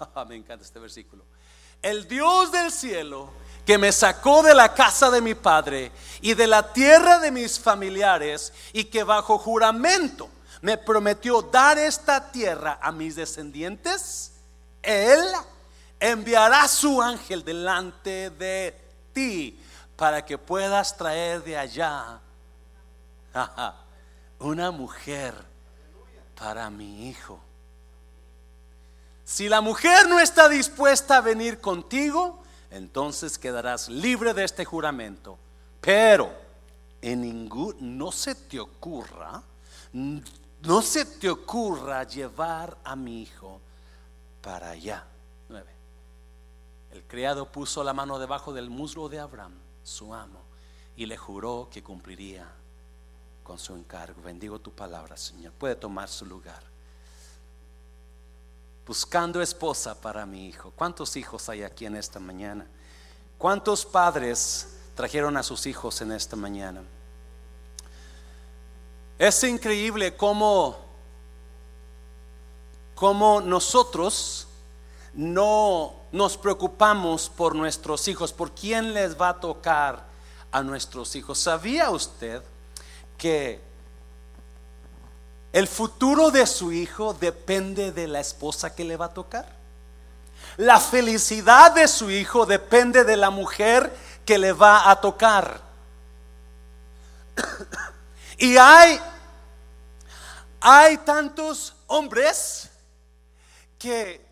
me encanta este versículo. El Dios del cielo que me sacó de la casa de mi padre y de la tierra de mis familiares y que bajo juramento me prometió dar esta tierra a mis descendientes, Él enviará su ángel delante de ti para que puedas traer de allá una mujer para mi hijo. Si la mujer no está dispuesta a venir contigo, entonces quedarás libre de este juramento. Pero en ningún, no se te ocurra, no se te ocurra llevar a mi hijo para allá. El criado puso la mano debajo del muslo de Abraham, su amo, y le juró que cumpliría con su encargo. Bendigo tu palabra, Señor. Puede tomar su lugar buscando esposa para mi hijo. ¿Cuántos hijos hay aquí en esta mañana? ¿Cuántos padres trajeron a sus hijos en esta mañana? Es increíble cómo, cómo nosotros no nos preocupamos por nuestros hijos, por quién les va a tocar a nuestros hijos. ¿Sabía usted que el futuro de su hijo depende de la esposa que le va a tocar. La felicidad de su hijo depende de la mujer que le va a tocar. y hay hay tantos hombres que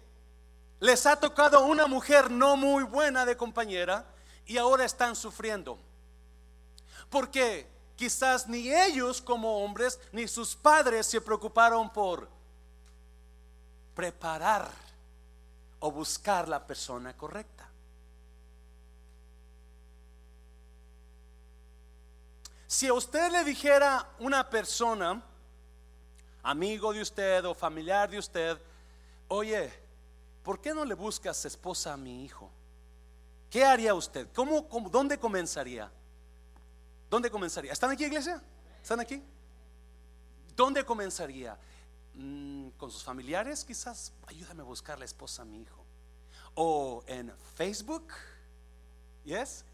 les ha tocado una mujer no muy buena de compañera y ahora están sufriendo. Porque quizás ni ellos como hombres ni sus padres se preocuparon por preparar o buscar la persona correcta. Si a usted le dijera una persona, amigo de usted o familiar de usted, oye, ¿por qué no le buscas esposa a mi hijo? ¿Qué haría usted? ¿Cómo, cómo dónde comenzaría? ¿Dónde comenzaría? ¿Están aquí, iglesia? ¿Están aquí? ¿Dónde comenzaría? Mm, ¿Con sus familiares quizás? Ayúdame a buscar la esposa a mi hijo. ¿O en Facebook? ¿Yes?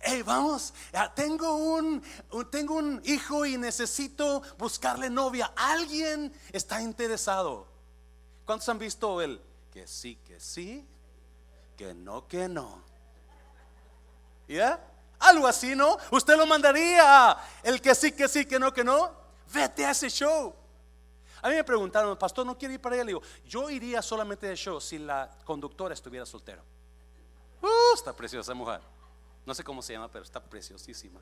Hey, vamos, tengo un, tengo un hijo y necesito buscarle novia. Alguien está interesado. ¿Cuántos han visto el que sí, que sí, que no, que no? ¿Ya? Algo así, ¿no? Usted lo mandaría el que sí, que sí, que no, que no. Vete a ese show. A mí me preguntaron, pastor, ¿no quiere ir para allá? Le digo, yo iría solamente de show si la conductora estuviera soltera. Uh, está preciosa mujer. No sé cómo se llama, pero está preciosísima.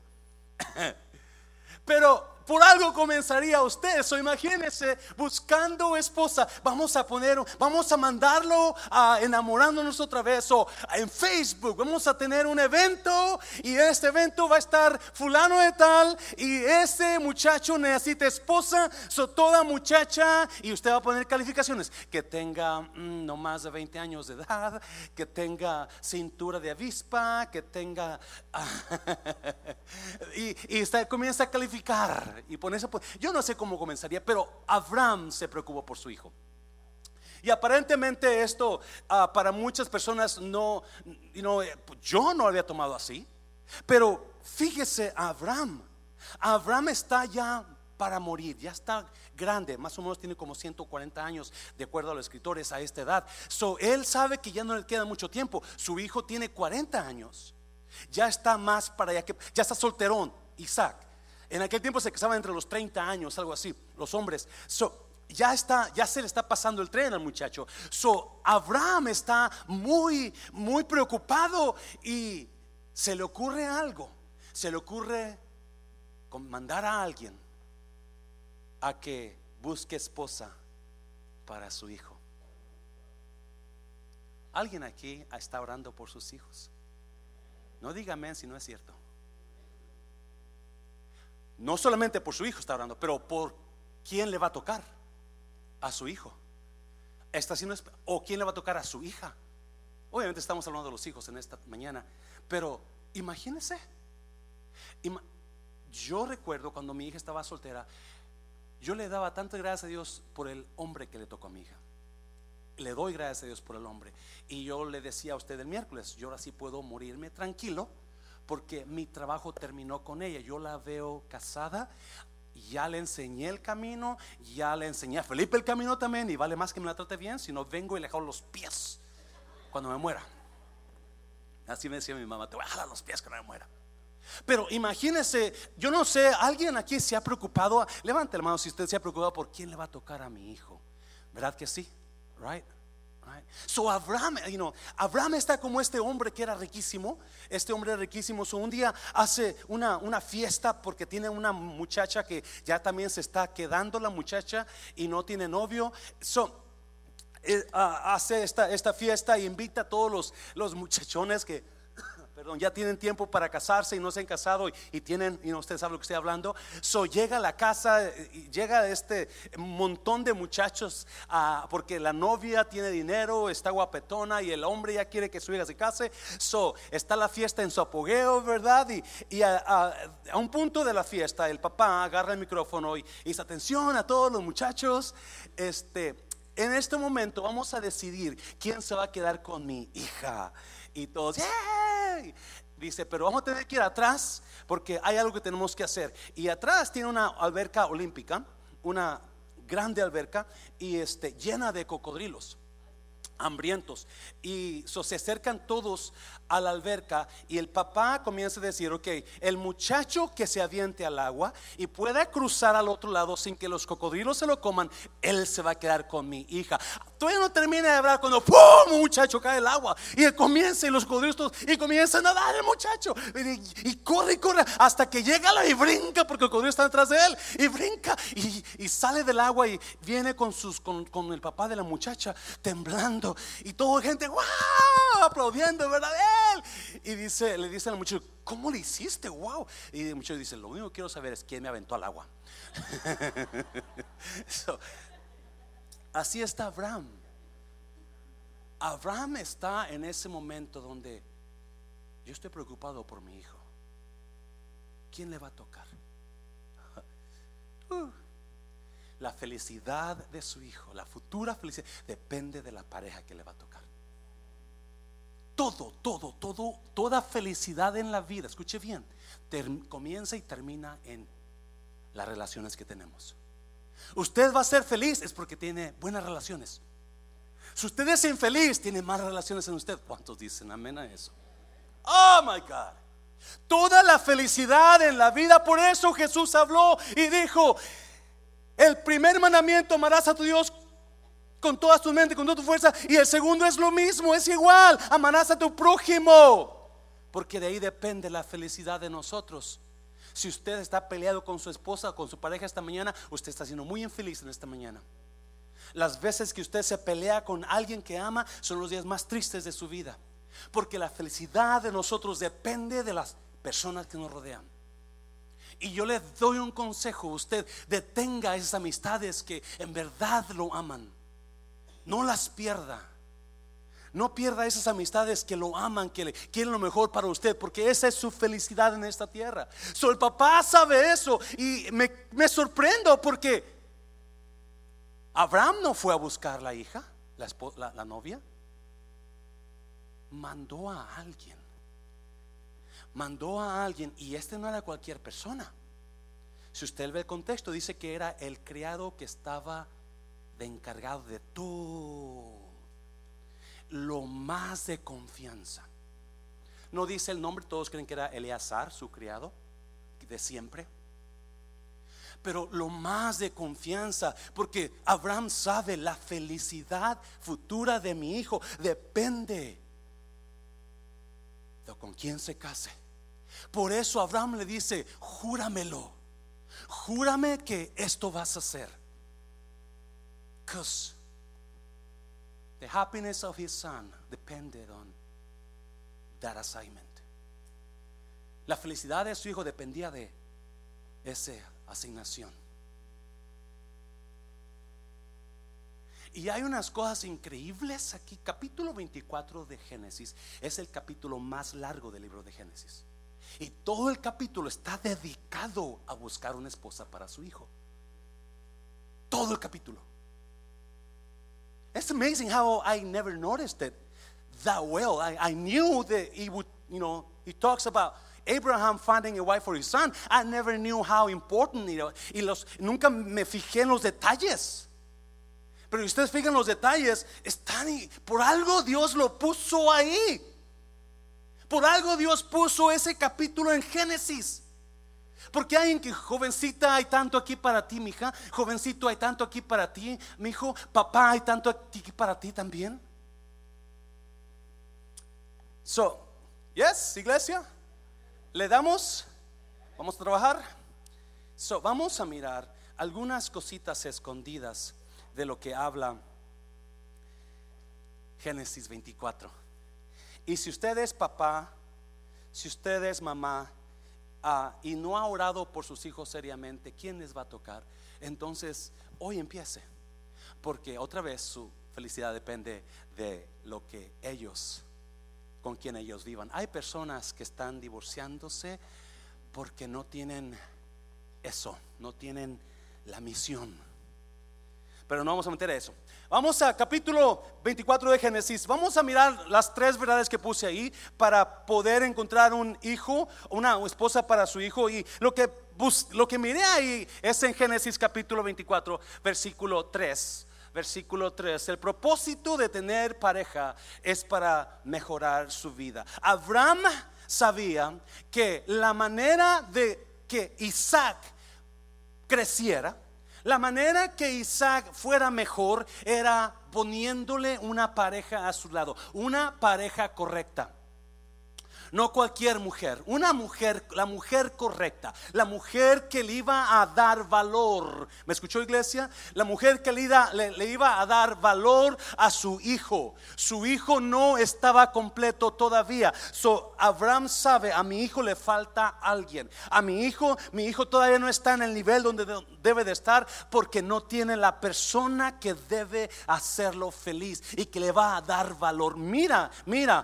Pero por algo comenzaría usted. So imagínese buscando esposa. Vamos a poner, vamos a mandarlo a enamorándonos otra vez. O en Facebook vamos a tener un evento y este evento va a estar fulano de tal y ese muchacho necesita esposa. So toda muchacha y usted va a poner calificaciones que tenga mm, no más de 20 años de edad, que tenga cintura de avispa, que tenga y, comienza a calificar y ponerse. Yo no sé cómo comenzaría, pero Abraham se preocupó por su hijo. Y aparentemente esto ah, para muchas personas no, eh, yo no había tomado así. Pero fíjese, Abraham, Abraham está ya para morir, ya está grande, más o menos tiene como 140 años, de acuerdo a los escritores, a esta edad. So, él sabe que ya no le queda mucho tiempo. Su hijo tiene 40 años, ya está más para allá que, ya está solterón, Isaac. En aquel tiempo se casaban entre los 30 años, algo así, los hombres. So, ya está, ya se le está pasando el tren al muchacho. So, Abraham está muy, muy preocupado y se le ocurre algo. Se le ocurre mandar a alguien a que busque esposa para su hijo. ¿Alguien aquí está orando por sus hijos? No dígame si no es cierto. No solamente por su hijo está orando, pero por quién le va a tocar a su hijo. O quién le va a tocar a su hija. Obviamente estamos hablando de los hijos en esta mañana, pero imagínese. Yo recuerdo cuando mi hija estaba soltera, yo le daba tantas gracias a Dios por el hombre que le tocó a mi hija. le doy gracias a Dios por el hombre. Y yo le decía a usted el miércoles, yo ahora sí puedo morirme tranquilo porque mi trabajo terminó con ella. Yo la veo casada, ya le enseñé el camino, ya le enseñé a Felipe el camino también y vale más que me la trate bien, si no vengo y le jalo los pies cuando me muera. Así me decía mi mamá, te voy a jalar los pies cuando me muera. Pero imagínese, yo no sé, alguien aquí se ha preocupado, levante la mano si usted se ha preocupado por quién le va a tocar a mi hijo. ¿Verdad que sí? Right? So Abraham, you know, Abraham está como este hombre que era riquísimo. Este hombre riquísimo. So un día hace una, fiesta porque tiene una muchacha que ya también se está quedando la muchacha y no tiene novio. So eh, ah, hace esta, esta fiesta e invita a todos los muchachones que perdón, ya tienen tiempo para casarse y no se han casado y, tienen, y no usted sabe lo que estoy hablando. So llega a la casa, y llega este montón de muchachos, ah, porque la novia tiene dinero, está guapetona y el hombre ya quiere que su hija se case. So está la fiesta en su apogeo, ¿verdad? Y, a, un punto de la fiesta, el papá agarra el micrófono y, y dice: Atención a todos los muchachos, este. En este momento vamos a decidir quién se va a quedar con mi hija. Y todos, Dice, pero vamos a tener que ir atrás porque hay algo que tenemos que hacer. Y atrás tiene una alberca olímpica, una grande alberca y este, llena de cocodrilos hambrientos. Y se acercan todos a la alberca y el papá comienza a decir, ok, el muchacho que se aviente al agua y pueda cruzar al otro lado sin que los cocodrilos se lo coman, él se va a quedar con mi hija. Todavía no termina de hablar cuando ¡pum! muchacho cae al agua y comienza y los cocodrilos y comienza a nadar el muchacho y, corre y corre hasta que llega la y brinca porque el cocodrilo está detrás de él y brinca y, sale del agua y viene con, sus, con, con el papá de la muchacha temblando y toda gente, wow, aplaudiendo, ¿verdad? Y dice, le dice al muchacho, ¿cómo le hiciste? Wow. Y el muchacho dice, lo único que quiero saber es quién me aventó al agua. así está Abraham. Abraham está en ese momento donde yo estoy preocupado por mi hijo. ¿Quién le va a tocar? Uh. La felicidad de su hijo, la futura felicidad, depende de la pareja que le va a tocar. Todo, todo, todo, toda felicidad en la vida, escuche bien, comienza y termina en las relaciones que tenemos. Usted va a ser feliz es porque tiene buenas relaciones. Si usted es infeliz, tiene malas relaciones en usted. ¿Cuántos dicen amén a eso? Oh my God. Toda la felicidad en la vida, por eso Jesús habló y dijo, el primer mandamiento, amarás a tu Dios con toda tu mente, con toda tu fuerza. Y el segundo es lo mismo, es igual, amarás a tu prójimo. Porque de ahí depende la felicidad de nosotros. Si usted está peleado con su esposa o con su pareja esta mañana, usted está siendo muy infeliz en esta mañana. Las veces que usted se pelea con alguien que ama son los días más tristes de su vida. Porque la felicidad de nosotros depende de las personas que nos rodean. Y yo le doy un consejo, usted detenga esas amistades que en verdad lo aman. No las pierda. No pierda esas amistades que lo aman, que quieren lo mejor para usted, porque esa es su felicidad en esta tierra. So, el papá sabe eso y me, sorprendo porque Abraham no fue a buscar la hija, la novia, mandó a alguien mandó a alguien y este no era cualquier persona. Si usted ve el contexto, dice que era el criado que estaba de encargado de todo, lo más de confianza. No dice el nombre, todos creen que era Eleazar, su criado, de siempre. Pero lo más de confianza, porque Abraham sabe la felicidad futura de mi hijo depende de con quién se case. Por eso Abraham le dice, júramelo, júrame que esto vas a hacer. Because the happiness of his son depended on that assignment. La felicidad de su hijo dependía de esa asignación. Y hay unas cosas increíbles aquí. Capítulo 24 de Génesis es el capítulo más largo del libro de Génesis. Y todo el capítulo está dedicado a buscar una esposa para su hijo. Todo el capítulo. It's amazing how I never noticed it that well. I, knew that he would, you know, he talks about Abraham finding a wife for his son. I never knew how important, you know, y nunca me fijé en los detalles. Pero ustedes fijan los detalles, están. Por algo Dios lo puso ahí. Por algo Dios puso ese capítulo en Génesis. Porque hay en que jovencita hay tanto aquí para ti, mija. Jovencito hay tanto aquí para ti, mi hijo. Papá hay tanto aquí para ti también. So, yes, iglesia, le damos, vamos a trabajar. So, vamos a mirar algunas cositas escondidas de lo que habla Génesis 24. Y si usted es papá, si usted es mamá ah, y no ha orado por sus hijos seriamente, ¿quién les va a tocar? Entonces, hoy empiece, porque otra vez su felicidad depende de lo que ellos, con quien ellos vivan. Hay personas que están divorciándose porque no tienen eso, no tienen la misión pero no vamos a meter eso. Vamos a capítulo 24 de Génesis. Vamos a mirar las tres verdades que puse ahí para poder encontrar un hijo, una esposa para su hijo. Y lo que, lo que miré ahí es en Génesis capítulo 24, versículo 3 versículo 3. El propósito de tener pareja es para mejorar su vida. Abraham sabía que la manera de que Isaac creciera, la manera que Isaac fuera mejor era poniéndole una pareja a su lado, una pareja correcta no cualquier mujer, una mujer, la mujer correcta, la mujer que le iba a dar valor. ¿Me escuchó iglesia? La mujer que le iba, a dar valor a su hijo. Su hijo no estaba completo todavía. So Abraham sabe, a mi hijo le falta alguien. A mi hijo, mi hijo todavía no está en el nivel donde debe de estar porque no tiene la persona que debe hacerlo feliz y que le va a dar valor. Mira, mira,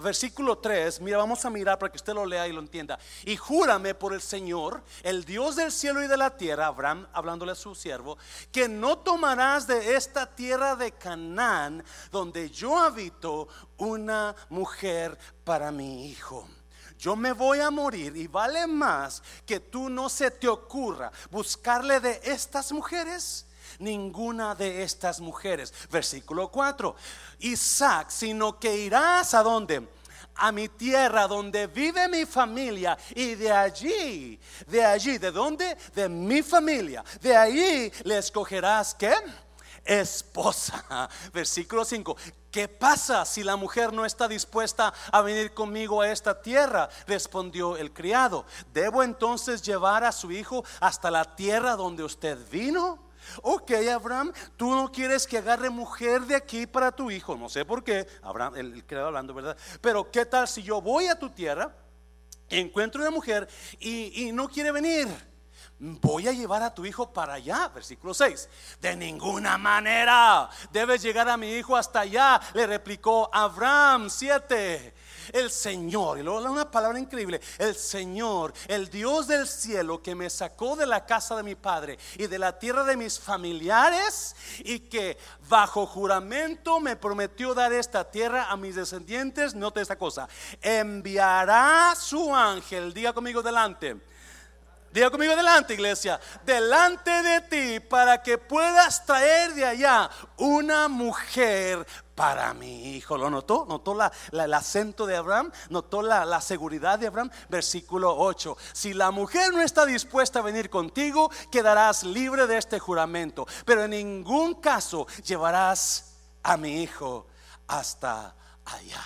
versículo 3, mira, vamos a mirar para que usted lo lea y lo entienda. Y júrame por el Señor, el Dios del cielo y de la tierra, Abraham hablándole a su siervo, que no tomarás de esta tierra de Canaán, donde yo habito, una mujer para mi hijo yo me voy a morir y vale más que tú no se te ocurra buscarle de estas mujeres ninguna de estas mujeres. Versículo 4. Isaac, sino que irás a dónde? a mi tierra donde vive mi familia y de allí, de allí, ¿de dónde? De mi familia. De allí le escogerás qué? Esposa. Versículo 5. ¿Qué pasa si la mujer no está dispuesta a venir conmigo a esta tierra? Respondió el criado. ¿Debo entonces llevar a su hijo hasta la tierra donde usted vino? Ok, Abraham, tú no quieres que agarre mujer de aquí para tu hijo. No sé por qué, Abraham, el creador hablando, ¿verdad? Pero ¿qué tal si yo voy a tu tierra, encuentro una mujer y, y no quiere venir? voy a llevar a tu hijo para allá. Versículo 6. De ninguna manera debes llegar a mi hijo hasta allá, le replicó Abraham 7 el Señor, y luego una palabra increíble, el Señor, el Dios del cielo que me sacó de la casa de mi padre y de la tierra de mis familiares y que bajo juramento me prometió dar esta tierra a mis descendientes, note esta cosa, enviará su ángel, diga conmigo delante Diga conmigo delante, iglesia. Delante de ti para que puedas traer de allá una mujer para mi hijo. ¿Lo notó? ¿Notó el acento de Abraham? ¿Notó la, la seguridad de Abraham? Versículo 8. Si la mujer no está dispuesta a venir contigo, quedarás libre de este juramento. Pero en ningún caso llevarás a mi hijo hasta allá.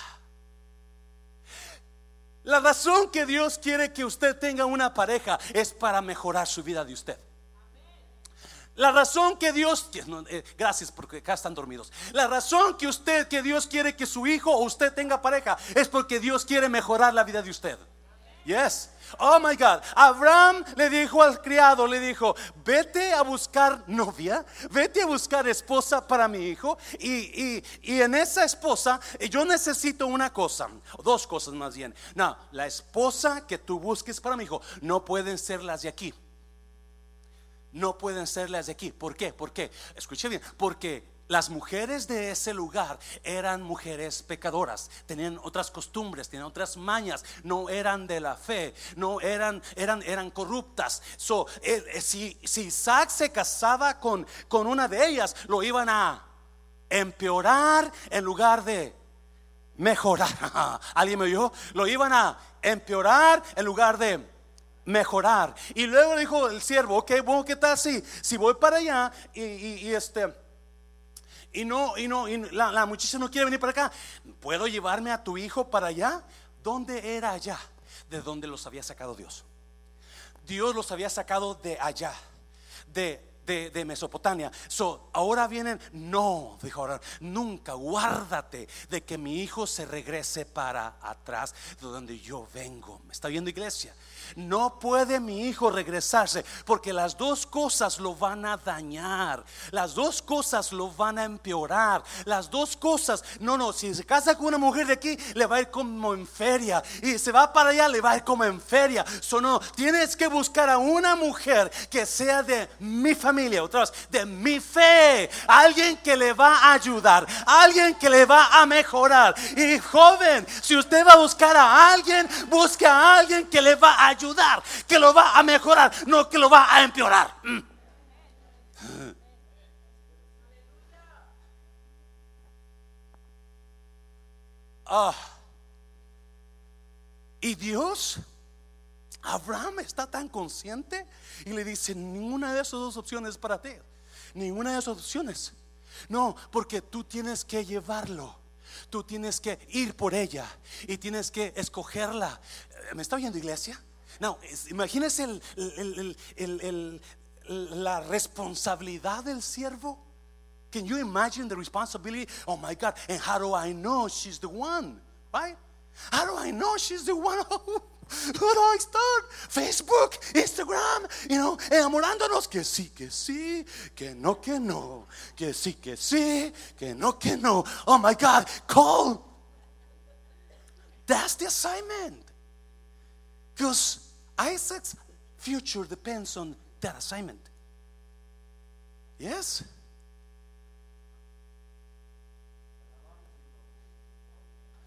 La razón que Dios quiere que usted tenga una pareja es para mejorar su vida de usted. La razón que Dios, eh, gracias porque acá están dormidos. La razón que usted, que Dios quiere que su hijo o usted tenga pareja es porque Dios quiere mejorar la vida de usted. Yes. Oh my God. Abraham le dijo al criado, le dijo, vete a buscar novia, vete a buscar esposa para mi hijo. Y, en esa esposa yo necesito una cosa, dos cosas más bien. No, la esposa que tú busques para mi hijo no pueden ser las de aquí. No pueden ser las de aquí. ¿Por qué? ¿Por qué? Escuche bien. Porque las mujeres de ese lugar eran mujeres pecadoras, tenían otras costumbres, tenían otras mañas, no eran de la fe, no eran, eran, eran corruptas. So, eh, si, si Isaac se casaba con, con una de ellas, lo iban a empeorar en lugar de mejorar. ¿Alguien me oyó? Lo iban a empeorar en lugar de mejorar. Y luego dijo el siervo, ok, bueno, ¿qué tal si, si voy para allá y este y no, y no, y la, muchacha no quiere venir para acá. ¿Puedo llevarme a tu hijo para allá? ¿Dónde era allá? De donde los había sacado Dios. Dios los había sacado de allá, de, de, Mesopotamia. So, ahora vienen, no, dijo ahora, nunca, guárdate de que mi hijo se regrese para atrás de donde yo vengo. ¿Me está viendo iglesia? No puede mi hijo regresarse porque las dos cosas lo van a dañar. Las dos cosas lo van a empeorar. Las dos cosas, no, no, si se casa con una mujer de aquí, le va a ir como en feria. Y se va para allá, le va a ir como en feria. So, no, tienes que buscar a una mujer que sea de mi familia, vez, de mi fe. Alguien que le va a ayudar, alguien que le va a mejorar. Y joven, si usted va a buscar a alguien, busque a alguien que le va a ayudar, que lo va a mejorar, no que lo va a empeorar. Mm. Ah. Y Dios, Abraham está tan consciente y le dice, ninguna de esas dos opciones para ti. Ninguna de esas opciones. No, porque tú tienes que llevarlo. Tú tienes que ir por ella y tienes que escogerla. ¿Me está viendo iglesia? No, imagínese la responsabilidad del siervo. Can you imagine the responsibility? Oh my God, and how do I know she's the one? Right? How do I know she's the one? I start? Facebook, Instagram, you know, enamorándonos que sí, que sí, que no, que no, que sí, que sí, que no, que no. Oh my God, call. That's the assignment. Because Isaac's future depends on that assignment. Yes?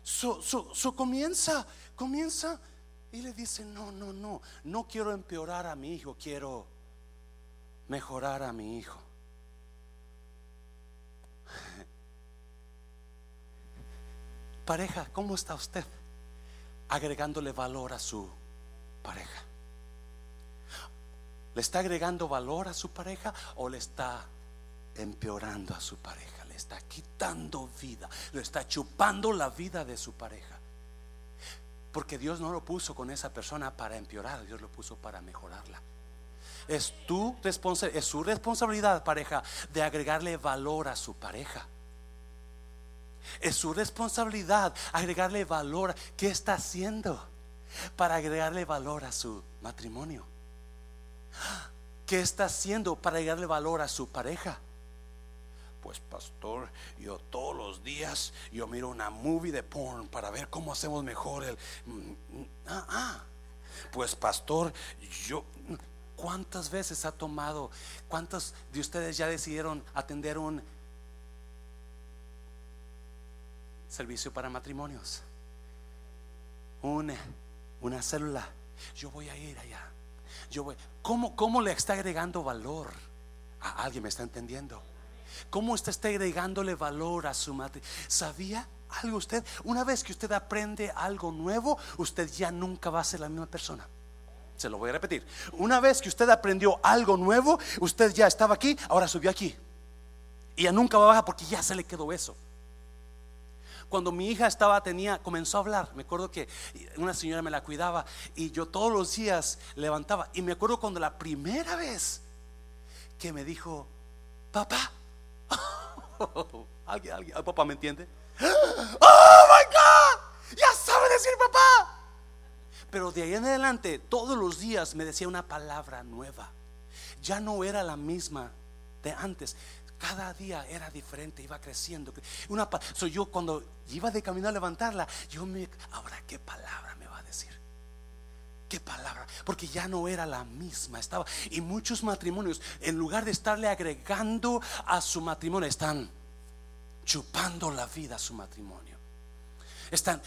So, so, so comienza, comienza y le dice, no, no, no, no quiero empeorar a mi hijo, quiero mejorar a mi hijo. Pareja, ¿cómo está usted? Agregándole valor a su pareja. ¿Le está agregando valor a su pareja o le está empeorando a su pareja? Le está quitando vida, le está chupando la vida de su pareja. Porque Dios no lo puso con esa persona para empeorar, Dios lo puso para mejorarla. Es tu responsabilidad, es su responsabilidad, pareja, de agregarle valor a su pareja. Es su responsabilidad agregarle valor. ¿Qué está haciendo? para agregarle valor a su matrimonio? ¿Qué está haciendo para agregarle valor a su pareja? Pues pastor, yo todos los días yo miro una movie de porn para ver cómo hacemos mejor el mm, ah, ah. Pues pastor, yo ¿cuántas veces ha tomado? ¿Cuántos de ustedes ya decidieron atender un servicio para matrimonios? Un una célula. Yo voy a ir allá. Yo voy. ¿Cómo, cómo le está agregando valor? A alguien me está entendiendo. ¿Cómo está, está agregándole valor a su madre? ¿Sabía algo usted? Una vez que usted aprende algo nuevo, usted ya nunca va a ser la misma persona. Se lo voy a repetir. Una vez que usted aprendió algo nuevo, usted ya estaba aquí, ahora subió aquí. Y ya nunca va a bajar porque ya se le quedó eso cuando mi hija estaba, tenía, comenzó a hablar, me acuerdo que una señora me la cuidaba y yo todos los días levantaba. Y me acuerdo cuando la primera vez que me dijo, papá, ¿Alguien, alguien, papá me entiende? Oh my God, ya sabe decir papá. Pero de ahí en adelante, todos los días me decía una palabra nueva. Ya no era la misma de antes. Cada día era diferente, iba creciendo. Una, yo cuando iba de camino a levantarla, yo me, ahora qué palabra me va a decir. ¿Qué palabra? Porque ya no era la misma. Estaba. Y muchos matrimonios, en lugar de estarle agregando a su matrimonio, están chupando la vida a su matrimonio. Están,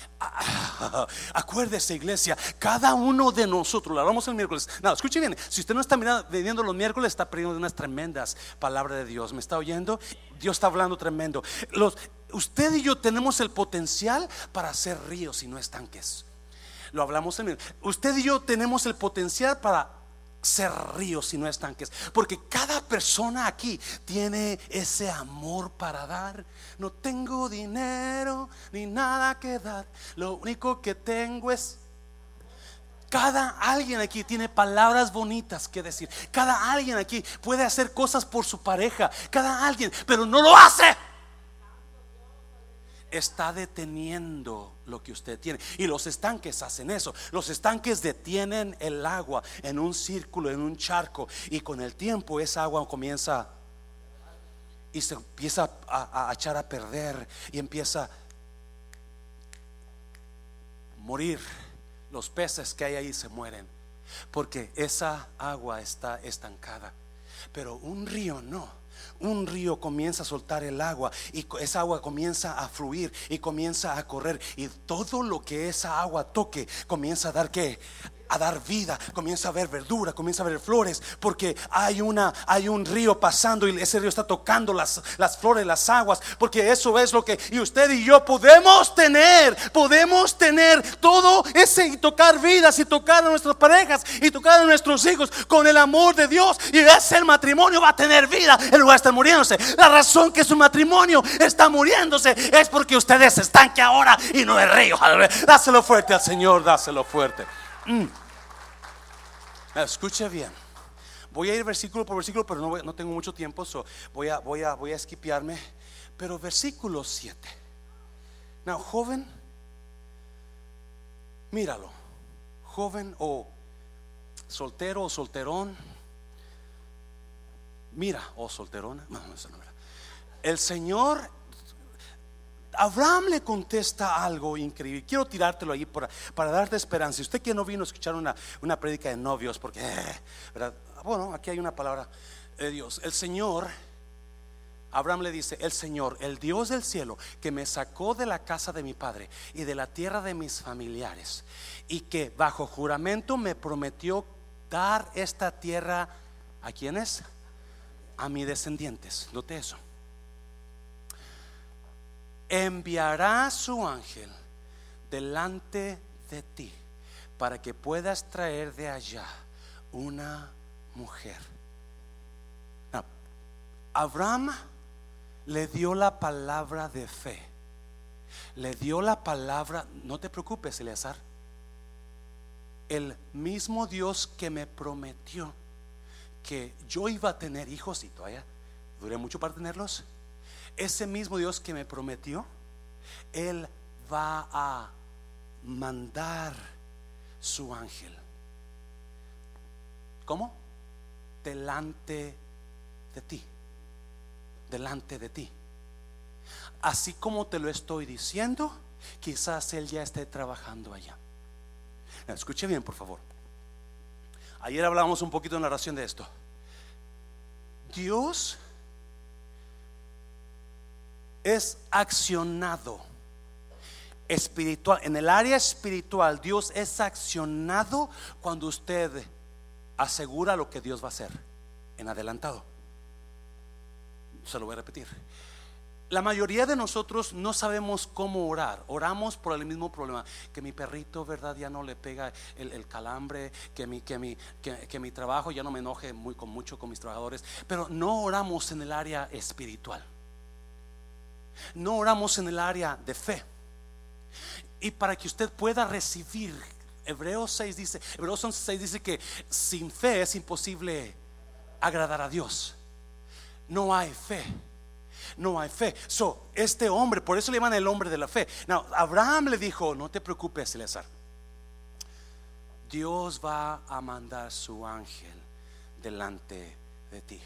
acuérdese iglesia, cada uno de nosotros, lo hablamos el miércoles. No, escuche bien, si usted no está mirando, los miércoles, está perdiendo unas tremendas palabras de Dios. ¿Me está oyendo? Dios está hablando tremendo. Los, usted y yo tenemos el potencial para hacer ríos y no estanques. Lo hablamos en el. Usted y yo tenemos el potencial para ser ríos y no estanques. Porque cada persona aquí tiene ese amor para dar. No tengo dinero ni nada que dar. Lo único que tengo es... Cada alguien aquí tiene palabras bonitas que decir. Cada alguien aquí puede hacer cosas por su pareja. Cada alguien, pero no lo hace está deteniendo lo que usted tiene. Y los estanques hacen eso. Los estanques detienen el agua en un círculo, en un charco. Y con el tiempo esa agua comienza y se empieza a, echar a perder y empieza a morir. Los peces que hay ahí se mueren porque esa agua está estancada. Pero un río no un río comienza a soltar el agua y esa agua comienza a fluir y comienza a correr y todo lo que esa agua toque comienza a dar que a dar vida, comienza a ver verdura, comienza a ver flores, porque hay una hay un río pasando y ese río está tocando las, las flores, las aguas, porque eso es lo que y usted y yo podemos tener, podemos tener todo ese y tocar vidas y tocar a nuestras parejas y tocar a nuestros hijos con el amor de Dios y ese matrimonio va a tener vida en lugar de estar muriéndose. La razón que su matrimonio está muriéndose es porque ustedes están que ahora y no el río. Dáselo fuerte al Señor, dáselo fuerte. Mm. Escuche bien. Voy a ir versículo por versículo, pero no, no tengo mucho tiempo, so voy a voy a voy. Pero versículo 7. Now, joven, míralo. Joven o soltero o solterón. Mira, o solterona. No, no El Señor Abraham le contesta algo increíble. Quiero tirártelo ahí para, para darte esperanza. Usted que no vino a escuchar una, una prédica de novios, porque, eh, bueno, aquí hay una palabra de Dios. El Señor, Abraham le dice, el Señor, el Dios del cielo, que me sacó de la casa de mi padre y de la tierra de mis familiares, y que bajo juramento me prometió dar esta tierra a quienes? A mis descendientes. Note eso enviará su ángel delante de ti para que puedas traer de allá una mujer. Abraham le dio la palabra de fe. Le dio la palabra, no te preocupes, Eleazar. El mismo Dios que me prometió que yo iba a tener hijos y todavía duré mucho para tenerlos ese mismo Dios que me prometió, Él va a mandar su ángel. ¿Cómo? Delante de ti. Delante de ti. Así como te lo estoy diciendo, quizás Él ya esté trabajando allá. Escuche bien, por favor. Ayer hablamos un poquito en la oración de esto. Dios es accionado espiritual. En el área espiritual, Dios es accionado cuando usted asegura lo que Dios va a hacer en adelantado. Se lo voy a repetir. La mayoría de nosotros no sabemos cómo orar. Oramos por el mismo problema. Que mi perrito, ¿verdad? Ya no le pega el, calambre. Que mi, que, mi, que, mi trabajo ya no me enoje muy, con mucho con mis trabajadores. Pero no oramos en el área espiritual. No oramos en el área de fe. Y para que usted pueda recibir, Hebreos 6 dice, Hebreos 6 dice que sin fe es imposible agradar a Dios. No hay fe. No hay fe. So, este hombre, por eso le llaman el hombre de la fe. Now, Abraham le dijo, no te preocupes, Eleazar. Dios va a mandar su ángel delante de ti.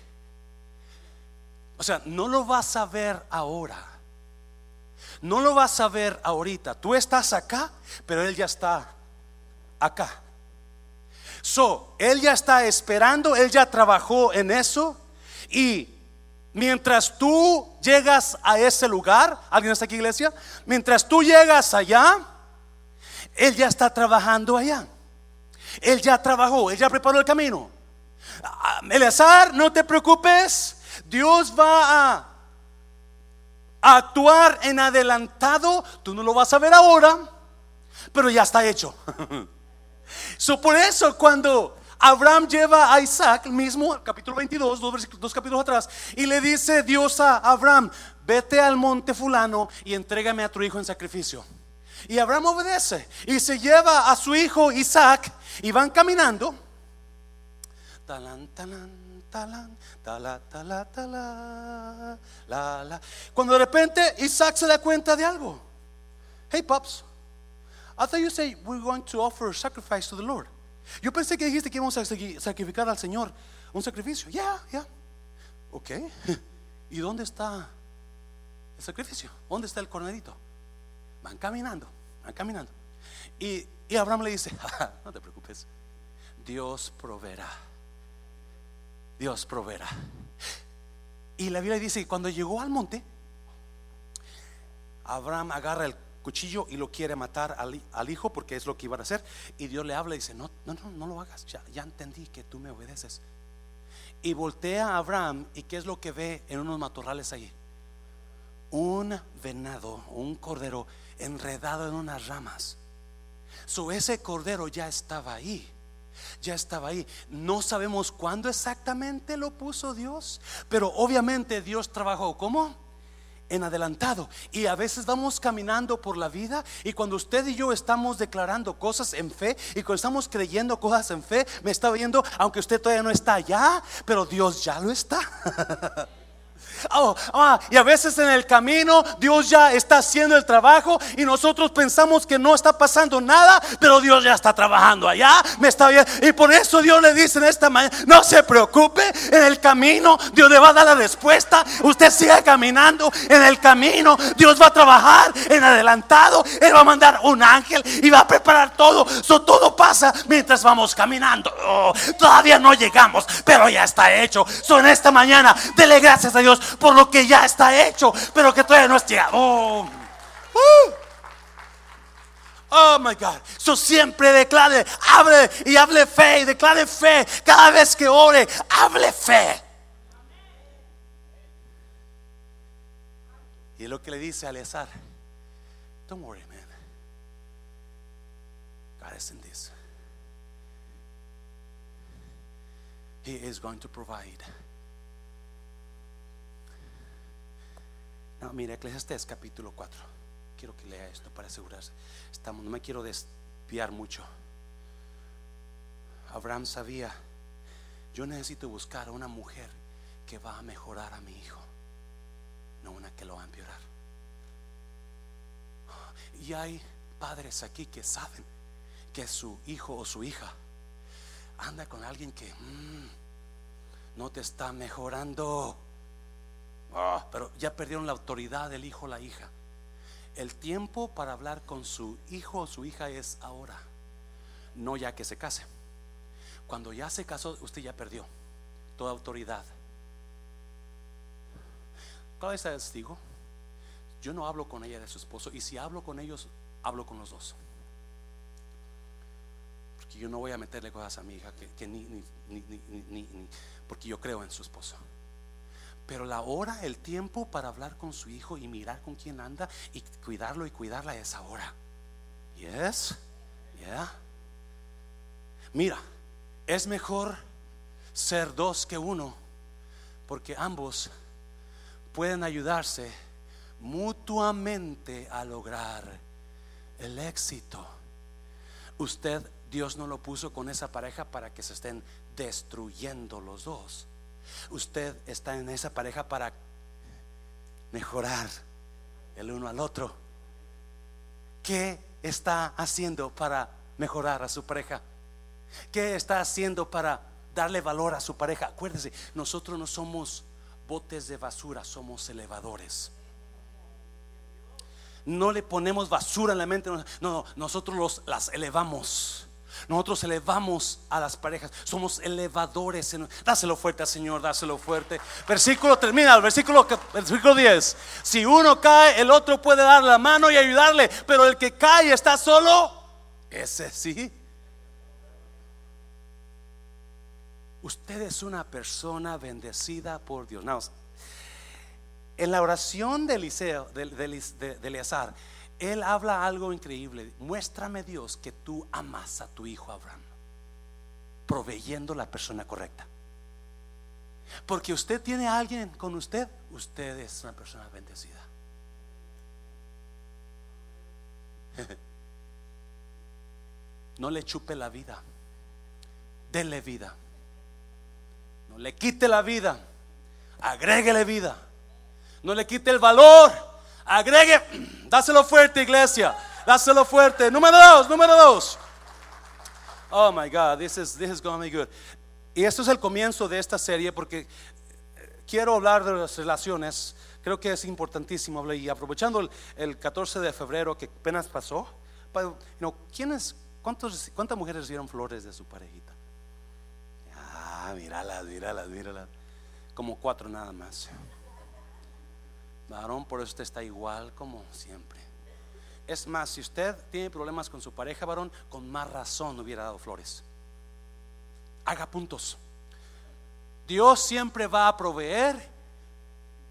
O sea, no lo vas a ver ahora no lo vas a ver ahorita. Tú estás acá, pero Él ya está acá. So, Él ya está esperando, Él ya trabajó en eso y mientras tú llegas a ese lugar, ¿alguien está aquí iglesia? Mientras tú llegas allá, Él ya está trabajando allá. Él ya trabajó, Él ya preparó el camino. Ah, Eleazar, no te preocupes, Dios va a actuar en adelantado, tú no lo vas a ver ahora, pero ya está hecho. so, por eso cuando Abraham lleva a Isaac, mismo, capítulo 22, dos, dos capítulos atrás, y le dice Dios a Abraham, vete al monte fulano y entrégame a tu hijo en sacrificio. Y Abraham obedece y se lleva a su hijo Isaac y van caminando. Talán, talán, talán, talá, talá, talá, la, la. Cuando de repente Isaac se da cuenta de algo. Hey, pops, I thought you say we're going to offer sacrifice to the Lord. Yo pensé que dijiste que íbamos a sacrificar al Señor un sacrificio. Ya, ya. Ok. ¿Y dónde está el sacrificio? ¿Dónde está el cornerito? Van caminando, van caminando. Y, y Abraham le dice, no te preocupes, Dios proveerá. Dios proveerá. Y la Biblia dice que cuando llegó al monte, Abraham agarra el cuchillo y lo quiere matar al, hijo porque es lo que iban a hacer. Y Dios le habla y dice, no, no, no, no lo hagas, ya, ya entendí que tú me obedeces. Y voltea a Abraham y qué es lo que ve en unos matorrales allí. Un venado, un cordero enredado en unas ramas. So ese cordero ya estaba ahí ya estaba ahí. No sabemos cuándo exactamente lo puso Dios, pero obviamente Dios trabajó. ¿Cómo? en adelantado. Y a veces vamos caminando por la vida y cuando usted y yo estamos declarando cosas en fe y cuando estamos creyendo cosas en fe, me está viendo, aunque usted todavía no está allá, pero Dios ya lo está. Oh, ah, y a veces en el camino Dios ya está haciendo el trabajo y nosotros pensamos que no está pasando nada, pero Dios ya está trabajando allá, me está bien. Y por eso Dios le dice en esta mañana, no se preocupe, en el camino Dios le va a dar la respuesta, usted siga caminando en el camino, Dios va a trabajar en adelantado, Él va a mandar un ángel y va a preparar todo, so, todo pasa mientras vamos caminando. Oh, todavía no llegamos, pero ya está hecho. So, en esta mañana, dele gracias a Dios por lo que ya está hecho, pero que todavía no es. Oh, uh. oh my God. So siempre declare, hable y hable fe, y declare fe. Cada vez que ore, hable fe. Y es lo que le dice a Eleazar: Don't worry, man. God is in this. He is going to provide. No, mire, Eclesiastes capítulo 4. Quiero que lea esto para asegurarse. No me quiero desviar mucho. Abraham sabía, yo necesito buscar a una mujer que va a mejorar a mi hijo, no una que lo va a empeorar. Y hay padres aquí que saben que su hijo o su hija anda con alguien que mm, no te está mejorando. Ah, pero ya perdieron la autoridad del hijo o la hija. El tiempo para hablar con su hijo o su hija es ahora, no ya que se case. Cuando ya se casó, usted ya perdió toda autoridad. Cada vez les digo, yo no hablo con ella de su esposo, y si hablo con ellos, hablo con los dos. Porque yo no voy a meterle cosas a mi hija que, ni, ni, porque yo creo en su esposo. Pero la hora, el tiempo para hablar con su hijo y mirar con quién anda y cuidarlo y cuidarla es ahora. Yes, yeah. Mira, es mejor ser dos que uno, porque ambos pueden ayudarse mutuamente a lograr el éxito. Usted, Dios no lo puso con esa pareja para que se estén destruyendo los dos. Usted está en esa pareja para mejorar el uno al otro. ¿Qué está haciendo para mejorar a su pareja? ¿Qué está haciendo para darle valor a su pareja? Acuérdese, nosotros no somos botes de basura, somos elevadores. No le ponemos basura en la mente, no, nosotros los, las elevamos. Nosotros elevamos a las parejas, somos elevadores. Dáselo fuerte al Señor, dáselo fuerte. Versículo termina, el versículo, versículo 10. Si uno cae, el otro puede dar la mano y ayudarle, pero el que cae está solo, ese sí. Usted es una persona bendecida por Dios. en la oración de Eliseo, de, de Eleazar, él habla algo increíble. Muéstrame Dios que tú amas a tu hijo Abraham, proveyendo la persona correcta. Porque usted tiene a alguien con usted, usted es una persona bendecida. No le chupe la vida, denle vida. No le quite la vida, agréguele vida. No le quite el valor, Agregue, dáselo fuerte, iglesia. Dáselo fuerte. Número dos, número dos. Oh my God, this is, this is going to be good. Y esto es el comienzo de esta serie porque eh, quiero hablar de las relaciones. Creo que es importantísimo. Y aprovechando el, 14 de febrero que apenas pasó, ¿quiénes, cuántos, ¿cuántas mujeres dieron flores de su parejita? Ah, míralas, míralas, míralas. Como cuatro nada más. Varón, por eso usted está igual como siempre. Es más, si usted tiene problemas con su pareja, varón, con más razón hubiera dado flores. Haga puntos. Dios siempre va a proveer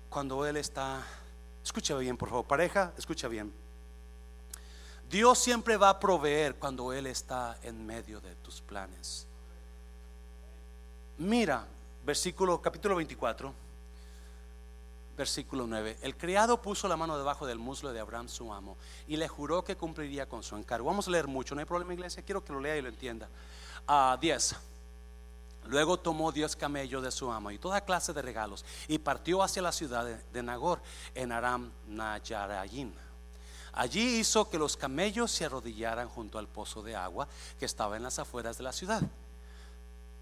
cuando Él está. Escucha bien, por favor, pareja, escucha bien. Dios siempre va a proveer cuando Él está en medio de tus planes. Mira, versículo capítulo 24 versículo 9. El criado puso la mano debajo del muslo de Abraham, su amo, y le juró que cumpliría con su encargo. Vamos a leer mucho, no hay problema, iglesia. Quiero que lo lea y lo entienda. a 10. Luego tomó Dios camello de su amo y toda clase de regalos y partió hacia la ciudad de Nagor en Aram Nayarayin. Allí hizo que los camellos se arrodillaran junto al pozo de agua que estaba en las afueras de la ciudad.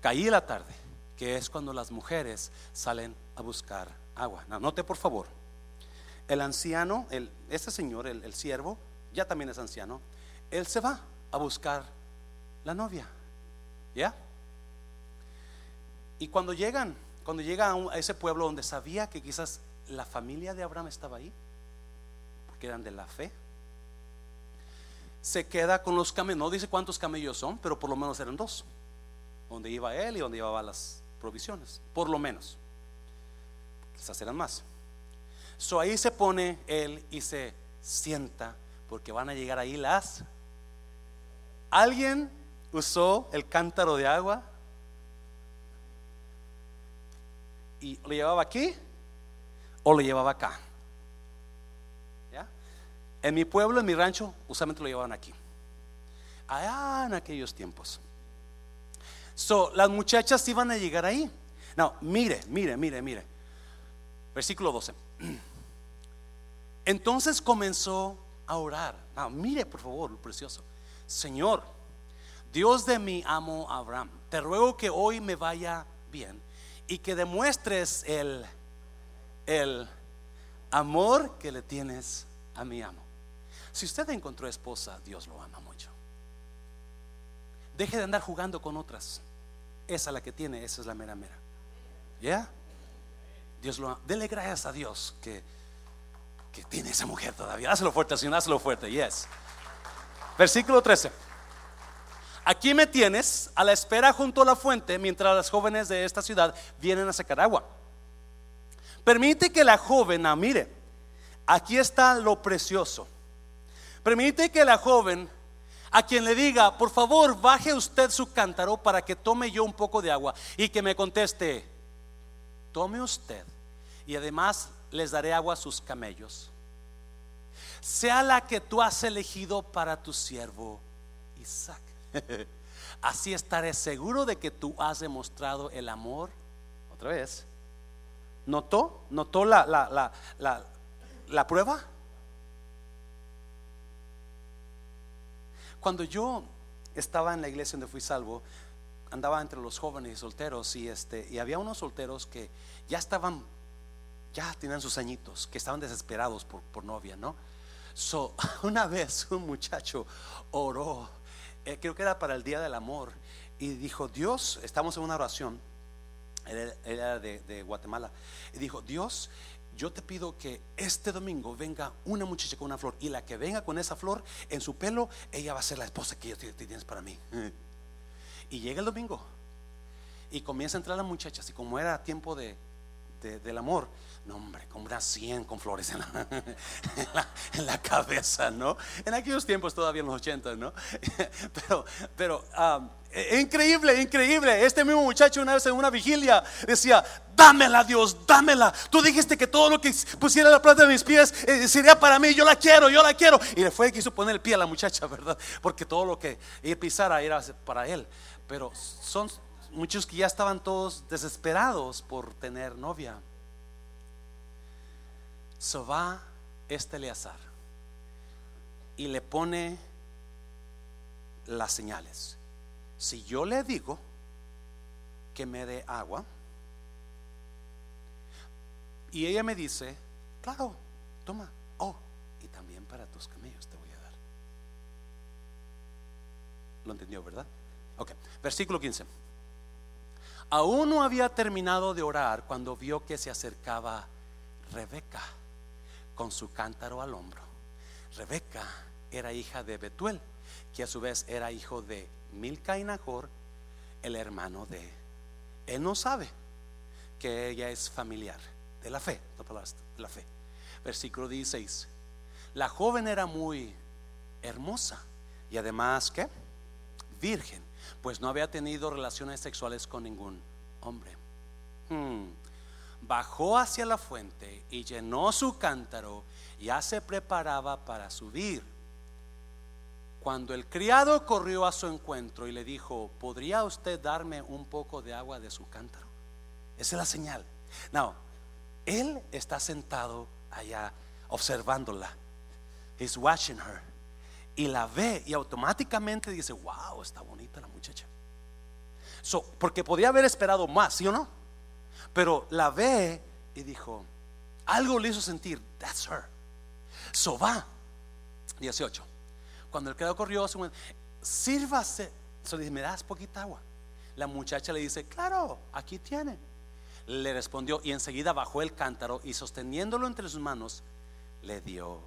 Caí la tarde, que es cuando las mujeres salen a buscar agua. Note por favor. El anciano, el, este señor, el, siervo, ya también es anciano. Él se va a buscar la novia. ¿Ya? Y cuando llegan, cuando llega a, ese pueblo donde sabía que quizás la familia de Abraham estaba ahí, porque eran de la fe, se queda con los camellos. No dice cuántos camellos son, pero por lo menos eran dos. Donde iba él y donde llevaba las provisiones. Por lo menos quizás eran más. So ahí se pone él y se sienta porque van a llegar ahí las. ¿Alguien usó el cántaro de agua? ¿Y lo llevaba aquí o lo llevaba acá? En mi pueblo, en mi rancho, usualmente lo llevaban aquí. Allá en aquellos tiempos. So, las muchachas iban a llegar ahí. No, mire, mire, mire, mire. Versículo 12. Entonces comenzó a orar. Ah, mire por favor, lo precioso. Señor, Dios de mi amo Abraham, te ruego que hoy me vaya bien y que demuestres el, el amor que le tienes a mi amo. Si usted encontró esposa, Dios lo ama mucho. Deje de andar jugando con otras. Esa la que tiene, esa es la mera mera. ¿Ya? Dios lo dele gracias a Dios que, que tiene esa mujer todavía. Hazlo fuerte, Señor, hazlo fuerte. Yes. Versículo 13. Aquí me tienes a la espera junto a la fuente mientras las jóvenes de esta ciudad vienen a sacar agua. Permite que la joven, ah, mire, aquí está lo precioso. Permite que la joven, a quien le diga, por favor, baje usted su cántaro para que tome yo un poco de agua y que me conteste, tome usted y además les daré agua a sus camellos. Sea la que tú has elegido para tu siervo Isaac. Así estaré seguro de que tú has demostrado el amor. Otra vez. ¿Notó? ¿Notó la, la, la, la prueba? Cuando yo estaba en la iglesia donde fui salvo, andaba entre los jóvenes y solteros y este y había unos solteros que ya estaban ya tenían sus añitos, que estaban desesperados por, por novia, ¿no? So, una vez un muchacho oró eh, creo que era para el Día del Amor, y dijo, Dios, estamos en una oración, era de, Guatemala, y dijo, Dios, yo te pido que este domingo venga una muchacha con una flor y la que venga con esa flor en su pelo, ella va a ser la esposa que tienes para mí. Y llega el domingo y comienza a entrar las muchachas y como era tiempo de, del amor, no hombre, como unas 100 con flores en la, la, cabeza, ¿no? En aquellos tiempos todavía en los 80, ¿no? Pero, pero um, increíble, increíble. Este mismo muchacho una vez en una vigilia decía, dámela Dios, dámela. Tú dijiste que todo lo que pusiera la plata de mis pies eh, sería para mí, yo la quiero, yo la quiero. Y le fue quiso poner el pie a la muchacha, ¿verdad? Porque todo lo que pisara era para él. Pero son muchos que ya estaban todos desesperados por tener novia. So va este Eleazar y le pone las señales. Si yo le digo que me dé agua, y ella me dice, claro, toma, oh, y también para tus camellos te voy a dar. ¿Lo entendió, verdad? Ok, versículo 15. Aún no había terminado de orar cuando vio que se acercaba Rebeca con su cántaro al hombro. Rebeca era hija de Betuel, que a su vez era hijo de Milca y Nahor, el hermano de. Él no sabe que ella es familiar de la fe, de la fe. Versículo 16. La joven era muy hermosa y además, ¿qué? Virgen, pues no había tenido relaciones sexuales con ningún hombre. Hmm. Bajó hacia la fuente y llenó su cántaro, ya se preparaba para subir. Cuando el criado corrió a su encuentro y le dijo, ¿podría usted darme un poco de agua de su cántaro? Esa es la señal. No, él está sentado allá observándola. He's watching her. Y la ve y automáticamente dice, wow, está bonita la muchacha. porque podía haber esperado más, ¿sí o no? Pero la ve y dijo, algo le hizo sentir, that's her. So va, 18. Cuando el criado corrió, sírvase. So dice, ¿me das poquita agua? La muchacha le dice, claro, aquí tiene. Le respondió y enseguida bajó el cántaro y sosteniéndolo entre sus manos, le dio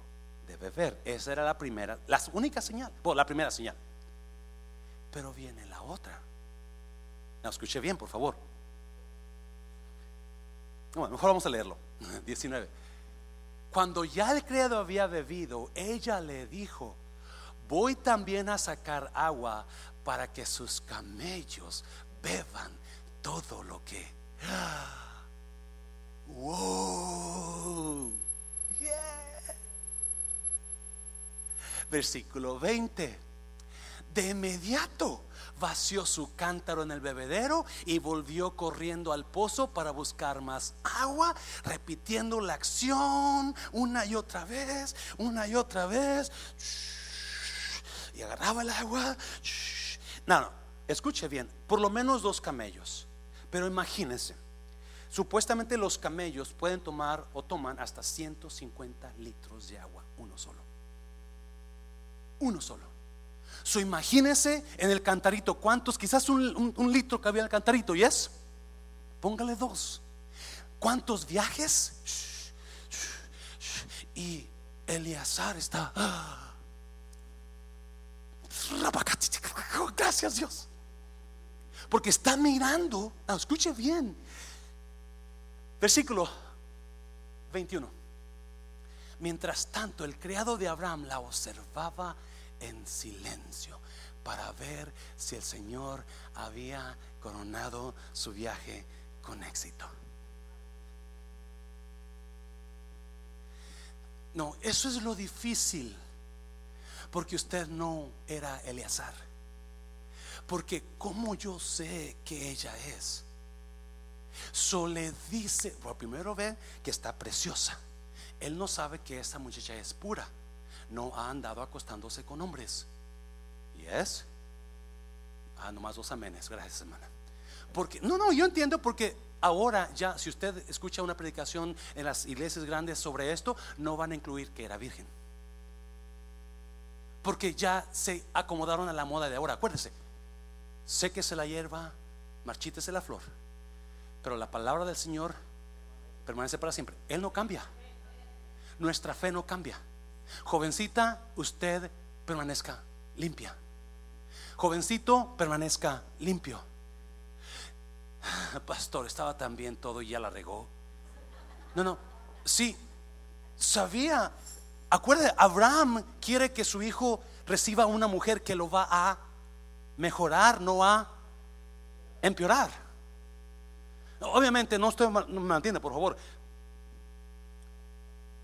de beber. Esa era la primera, la única señal, la primera señal. Pero viene la otra. No, escuche bien, por favor. Bueno, mejor vamos a leerlo. 19. Cuando ya el criado había bebido, ella le dijo, voy también a sacar agua para que sus camellos beban todo lo que Wow. Versículo 20. De inmediato vació su cántaro en el bebedero y volvió corriendo al pozo para buscar más agua, repitiendo la acción una y otra vez, una y otra vez. Y agarraba el agua. No, no, escuche bien, por lo menos dos camellos. Pero imagínense, supuestamente los camellos pueden tomar o toman hasta 150 litros de agua, uno solo. Uno solo. So imagínense en el cantarito, ¿cuántos? Quizás un, litro que había en el cantarito, ¿y es? Póngale dos. ¿Cuántos viajes? Y Eleazar está. Gracias Dios. Porque está mirando, escuche bien, versículo 21. Mientras tanto, el criado de Abraham la observaba en silencio para ver si el Señor había coronado su viaje con éxito. No, eso es lo difícil, porque usted no era Eleazar. Porque como yo sé que ella es. So le dice, bueno, primero ve que está preciosa. Él no sabe que esta muchacha es pura. No ha andado acostándose con hombres. ¿Y es? Ah, nomás dos amenes. Gracias, hermana. Porque, no, no, yo entiendo porque ahora ya, si usted escucha una predicación en las iglesias grandes sobre esto, no van a incluir que era virgen. porque ya se acomodaron a la moda de ahora. Acuérdese, séquese la hierba, marchítese la flor, pero la palabra del Señor permanece para siempre. Él no cambia. Nuestra fe no cambia. Jovencita, usted permanezca limpia. Jovencito, permanezca limpio. Pastor, estaba tan bien todo y ya la regó. No, no, sí, sabía. Acuérdate, Abraham quiere que su hijo reciba una mujer que lo va a mejorar, no a empeorar. Obviamente no estoy, no me entiende, por favor.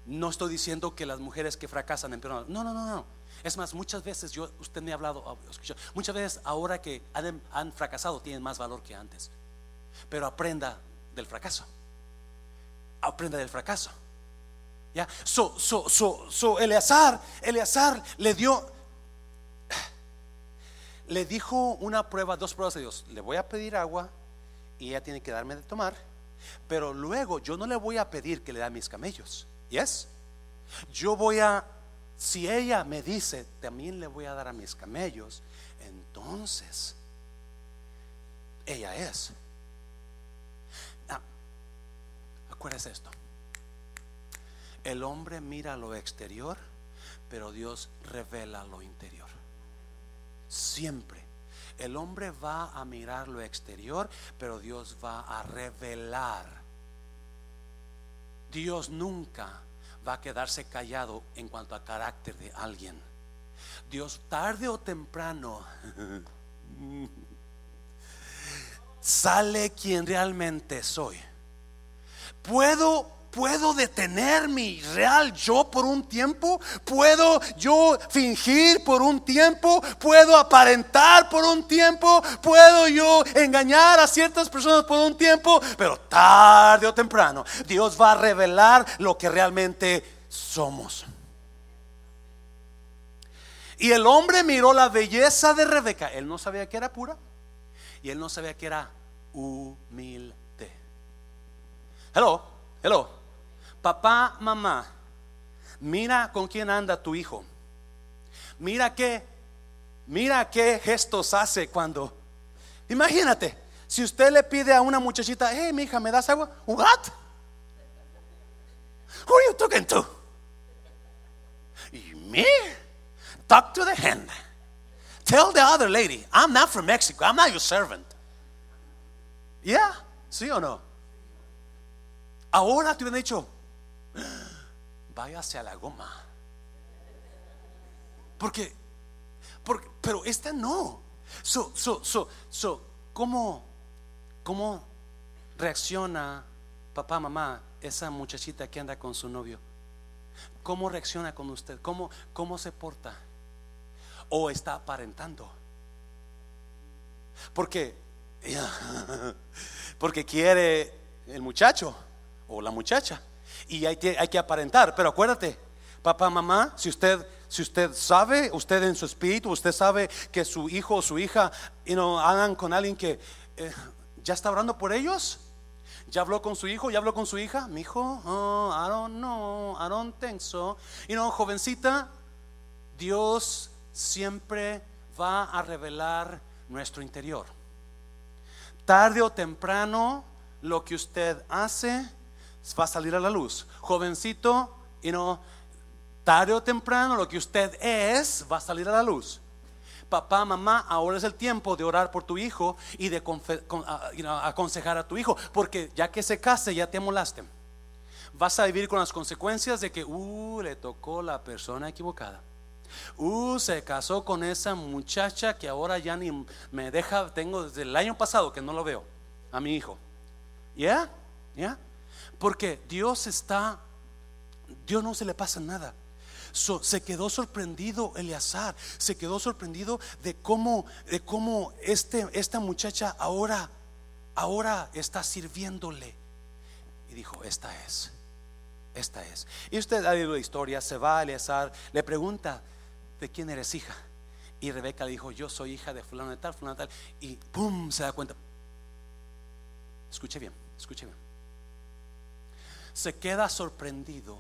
No estoy diciendo que las mujeres que fracasan empeoran. No, no, no, no. Es más, muchas veces yo, usted me ha hablado, muchas veces ahora que han, han fracasado tienen más valor que antes. Pero aprenda del fracaso. Aprenda del fracaso. Ya, so, so, so, so, Eleazar, Eleazar le dio, le dijo una prueba, dos pruebas a Dios. Le voy a pedir agua y ella tiene que darme de tomar, pero luego yo no le voy a pedir que le da mis camellos. ¿Yes? Yo voy a, si ella me dice, también le voy a dar a mis camellos, entonces ella es. Ah, acuérdese esto. El hombre mira lo exterior, pero Dios revela lo interior. Siempre. El hombre va a mirar lo exterior, pero Dios va a revelar. Dios nunca va a quedarse callado en cuanto a carácter de alguien. Dios tarde o temprano sale quien realmente soy. Puedo ¿Puedo detener mi real yo por un tiempo? ¿Puedo yo fingir por un tiempo? ¿Puedo aparentar por un tiempo? ¿Puedo yo engañar a ciertas personas por un tiempo? Pero tarde o temprano Dios va a revelar lo que realmente somos. Y el hombre miró la belleza de Rebeca. Él no sabía que era pura y él no sabía que era humilde. Hello, hello papá, mamá, mira con quién anda tu hijo. Mira qué, mira qué gestos hace cuando. Imagínate, si usted le pide a una muchachita, hey, mi hija, ¿me das agua? What? Who are you talking to? Me? Talk to the hand. Tell the other lady, I'm not from Mexico. I'm not your servant. Yeah, ¿sí o no? Ahora te hubieran dicho, váyase a la goma. Porque, pero esta no. So, so, so, so, ¿cómo, ¿Cómo reacciona papá, mamá, esa muchachita que anda con su novio? ¿Cómo reacciona con usted? ¿Cómo, cómo se porta? ¿O está aparentando? Porque, porque quiere el muchacho o la muchacha y hay que, hay que aparentar. Pero acuérdate, papá, mamá, si usted, si usted sabe, usted en su espíritu, usted sabe que su hijo o su hija you know, hagan con alguien que eh, ya está hablando por ellos. ¿Ya habló con su hijo? ¿Ya habló con su hija? Mi hijo, oh, I don't know, I don't think so. Y no, jovencita, Dios siempre va a revelar nuestro interior. Tarde o temprano, lo que usted hace va a salir a la luz. Jovencito, y no, tarde o temprano lo que usted es va a salir a la luz. Papá, mamá, ahora es el tiempo de orar por tu hijo y de aconsejar a tu hijo, porque ya que se case ya te molaste. Vas a vivir con las consecuencias de que, uh, le tocó la persona equivocada. Uh, se casó con esa muchacha que ahora ya ni me deja, tengo desde el año pasado que no lo veo, a mi hijo. ¿Ya? ¿Ya? Porque Dios está, Dios no se le pasa nada. se quedó sorprendido Eleazar, se quedó sorprendido de cómo, de cómo este, esta muchacha ahora, ahora está sirviéndole. Y dijo, esta es, esta es. Y usted ha oído la historia, se va a Eleazar, le pregunta, ¿de quién eres hija? Y Rebeca le dijo, yo soy hija de fulano de tal, fulano de tal. Y ¡pum! se da cuenta. Escuche bien, escuche bien se queda sorprendido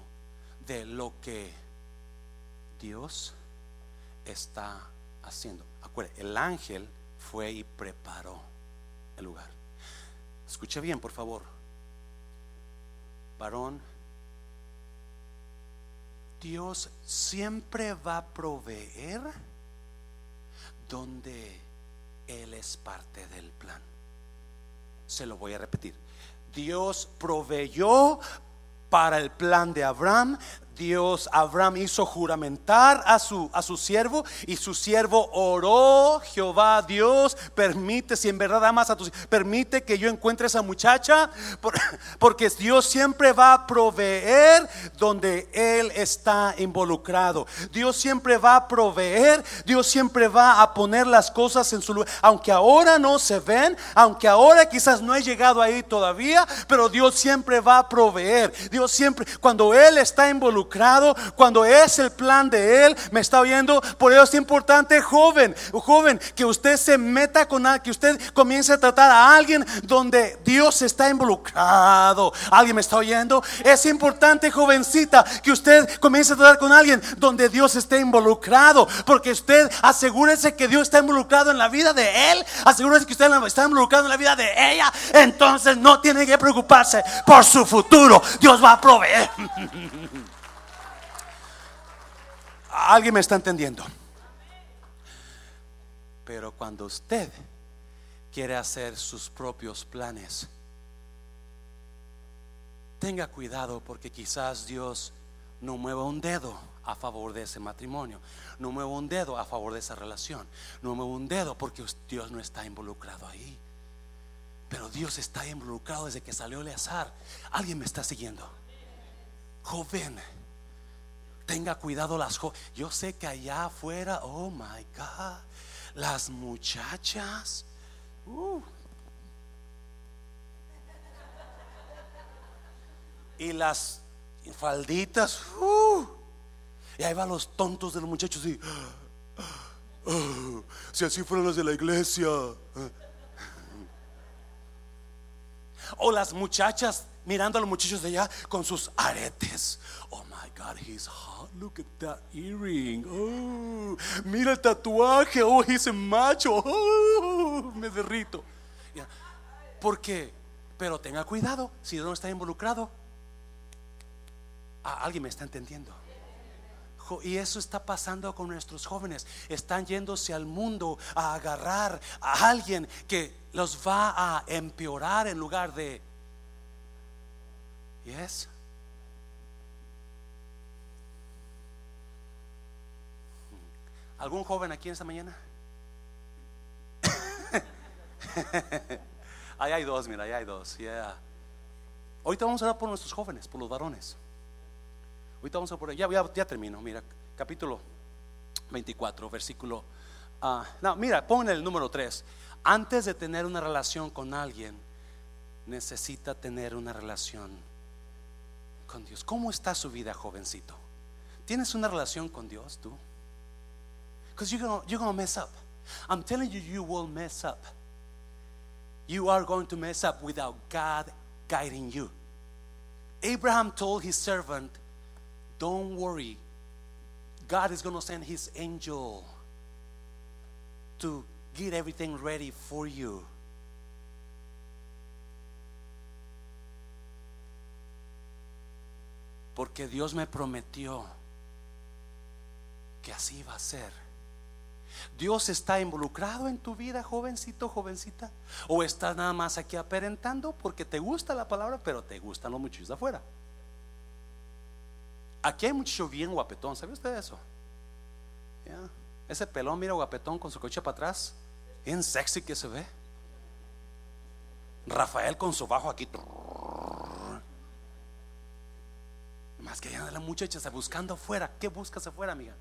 de lo que Dios está haciendo. Acuérdense, el ángel fue y preparó el lugar. Escuche bien, por favor. Varón, Dios siempre va a proveer donde Él es parte del plan. Se lo voy a repetir. Dios proveyó para el plan de Abraham Dios, Abraham hizo juramentar a su, a su siervo y su siervo oró, Jehová Dios, permite, si en verdad amas a tu permite que yo encuentre esa muchacha, porque Dios siempre va a proveer donde Él está involucrado. Dios siempre va a proveer, Dios siempre va a poner las cosas en su lugar, aunque ahora no se ven, aunque ahora quizás no he llegado ahí todavía, pero Dios siempre va a proveer. Dios siempre, cuando Él está involucrado, cuando es el plan de Él, me está oyendo. Por eso es importante, joven, joven, que usted se meta con que usted comience a tratar a alguien donde Dios está involucrado. ¿Alguien me está oyendo? Es importante, jovencita, que usted comience a tratar con alguien donde Dios esté involucrado. Porque usted asegúrese que Dios está involucrado en la vida de Él. Asegúrese que usted está involucrado en la vida de ella. Entonces no tiene que preocuparse por su futuro. Dios va a proveer. ¿Alguien me está entendiendo? Pero cuando usted quiere hacer sus propios planes, tenga cuidado porque quizás Dios no mueva un dedo a favor de ese matrimonio, no mueva un dedo a favor de esa relación, no mueva un dedo porque Dios no está involucrado ahí. Pero Dios está involucrado desde que salió el azar. Alguien me está siguiendo. Joven Tenga cuidado las jóvenes. Yo sé que allá afuera, oh my God, las muchachas. Uh. Y las falditas. Uh. Y ahí van los tontos de los muchachos. Y, si así fueran los de la iglesia. O las muchachas mirando a los muchachos de allá con sus aretes. Oh God, he's hot. Look at that earring. Oh, mira el tatuaje. Oh, he's a macho. Oh, me derrito. ¿Por qué? Pero tenga cuidado si no está involucrado. Ah, alguien me está entendiendo. Y eso está pasando con nuestros jóvenes. Están yéndose al mundo a agarrar a alguien que los va a empeorar en lugar de Yes. ¿Algún joven aquí en esta mañana? ahí hay dos, mira, ahí hay dos. Yeah. Ahorita vamos a hablar por nuestros jóvenes, por los varones. Ahorita vamos a por ya, ya, ya termino. Mira, capítulo 24, versículo. Uh, no, mira, pon el número 3. Antes de tener una relación con alguien, necesita tener una relación con Dios. ¿Cómo está su vida, jovencito? ¿Tienes una relación con Dios tú? Because you're gonna, you're gonna mess up. I'm telling you, you will mess up. You are going to mess up without God guiding you. Abraham told his servant, Don't worry, God is going to send his angel to get everything ready for you. Porque Dios me prometió que así va a ser. Dios está involucrado en tu vida, jovencito, jovencita. O estás nada más aquí aparentando porque te gusta la palabra, pero te gustan los muchachos de afuera. Aquí hay mucho bien guapetón, ¿sabe usted eso? Ese pelón, mira guapetón con su coche para atrás, bien sexy que se ve. Rafael con su bajo aquí. Más que ya la muchacha está buscando afuera. ¿Qué buscas afuera, amiga?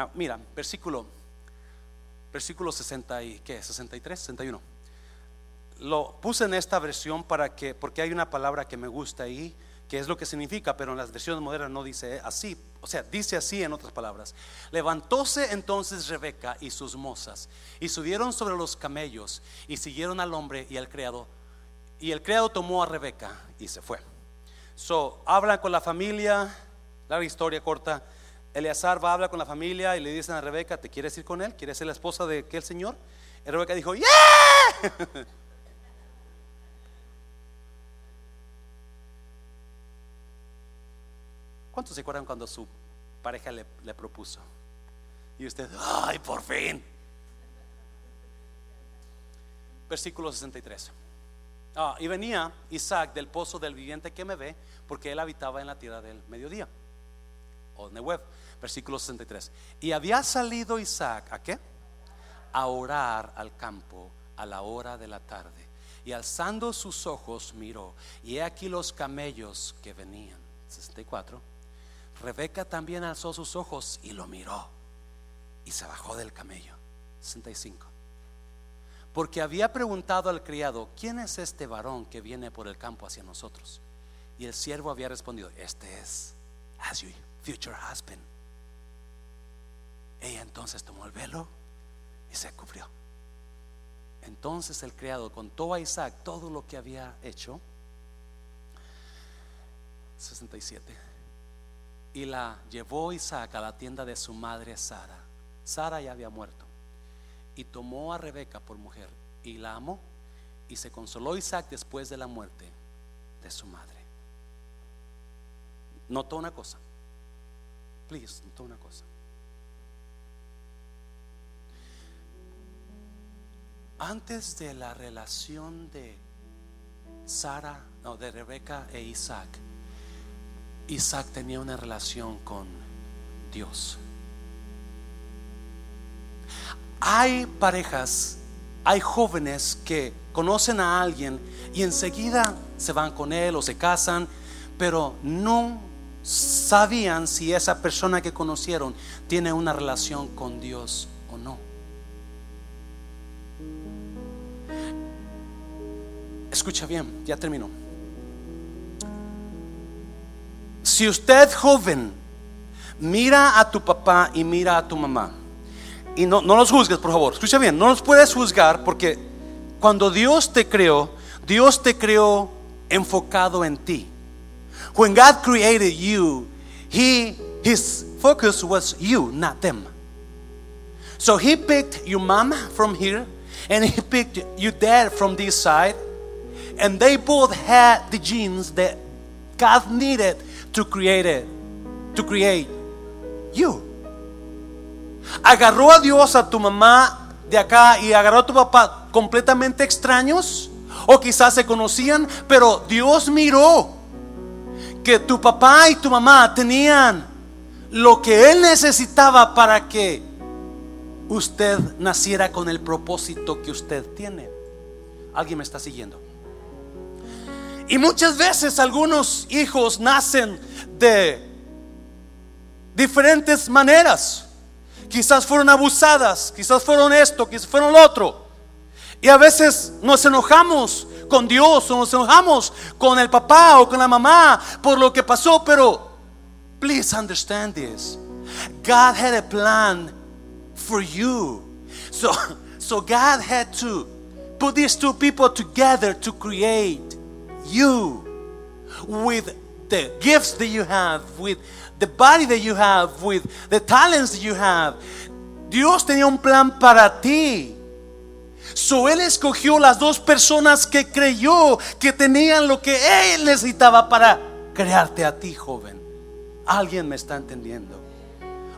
Ah, mira, versículo, versículo 60 y ¿qué? 63, 61. Lo puse en esta versión para que, porque hay una palabra que me gusta ahí que es lo que significa, pero en las versiones modernas no dice así. O sea, dice así en otras palabras. Levantóse entonces Rebeca y sus mozas y subieron sobre los camellos y siguieron al hombre y al criado. Y el criado tomó a Rebeca y se fue. So, habla con la familia, la historia corta. Eleazar va a hablar con la familia y le dicen a Rebeca, ¿te quieres ir con él? ¿Quieres ser la esposa de aquel señor? Y Rebeca dijo, ¡Yeah! ¿Cuántos se acuerdan cuando su pareja le, le propuso? Y usted, ¡ay, por fin! Versículo 63. Ah, y venía Isaac del pozo del viviente que me ve, porque él habitaba en la tierra del mediodía. O Nehuev, versículo 63. Y había salido Isaac, ¿a qué? A orar al campo a la hora de la tarde. Y alzando sus ojos miró, y he aquí los camellos que venían. 64. Rebeca también alzó sus ojos y lo miró, y se bajó del camello. 65 porque había preguntado al criado, ¿quién es este varón que viene por el campo hacia nosotros? Y el siervo había respondido, este es as your future husband. Ella entonces tomó el velo y se cubrió. Entonces el criado contó a Isaac todo lo que había hecho. 67. Y la llevó Isaac a la tienda de su madre Sara. Sara ya había muerto y tomó a Rebeca por mujer y la amó y se consoló Isaac después de la muerte de su madre. Notó una cosa. Please, notó una cosa. Antes de la relación de Sara, no, de Rebeca e Isaac, Isaac tenía una relación con Dios. Hay parejas, hay jóvenes que conocen a alguien y enseguida se van con él o se casan, pero no sabían si esa persona que conocieron tiene una relación con Dios o no. Escucha bien, ya termino. Si usted joven mira a tu papá y mira a tu mamá, y no, no los juzgues, por favor. Escucha bien, no los puedes juzgar porque cuando Dios te creó, Dios te creó enfocado en ti. When God created you, he his focus was you, not them. So he picked your mom from here and he picked your dad from this side and they both had the genes that God needed to create it, to create you. agarró a Dios a tu mamá de acá y agarró a tu papá completamente extraños o quizás se conocían, pero Dios miró que tu papá y tu mamá tenían lo que Él necesitaba para que usted naciera con el propósito que usted tiene. ¿Alguien me está siguiendo? Y muchas veces algunos hijos nacen de diferentes maneras. Quizás fueron abusadas, quizás fueron esto, quizás fueron lo otro. Y a veces nos enojamos con Dios o nos enojamos con el papá o con la mamá por lo que pasó, pero please understand this. God had a plan for you. So, so God had to put these two people together to create you with the gifts that you have, with the body that you have, with the talents that you have. Dios tenía un plan para ti. So él escogió las dos personas que creyó que tenían lo que él necesitaba para crearte a ti, joven. Alguien me está entendiendo.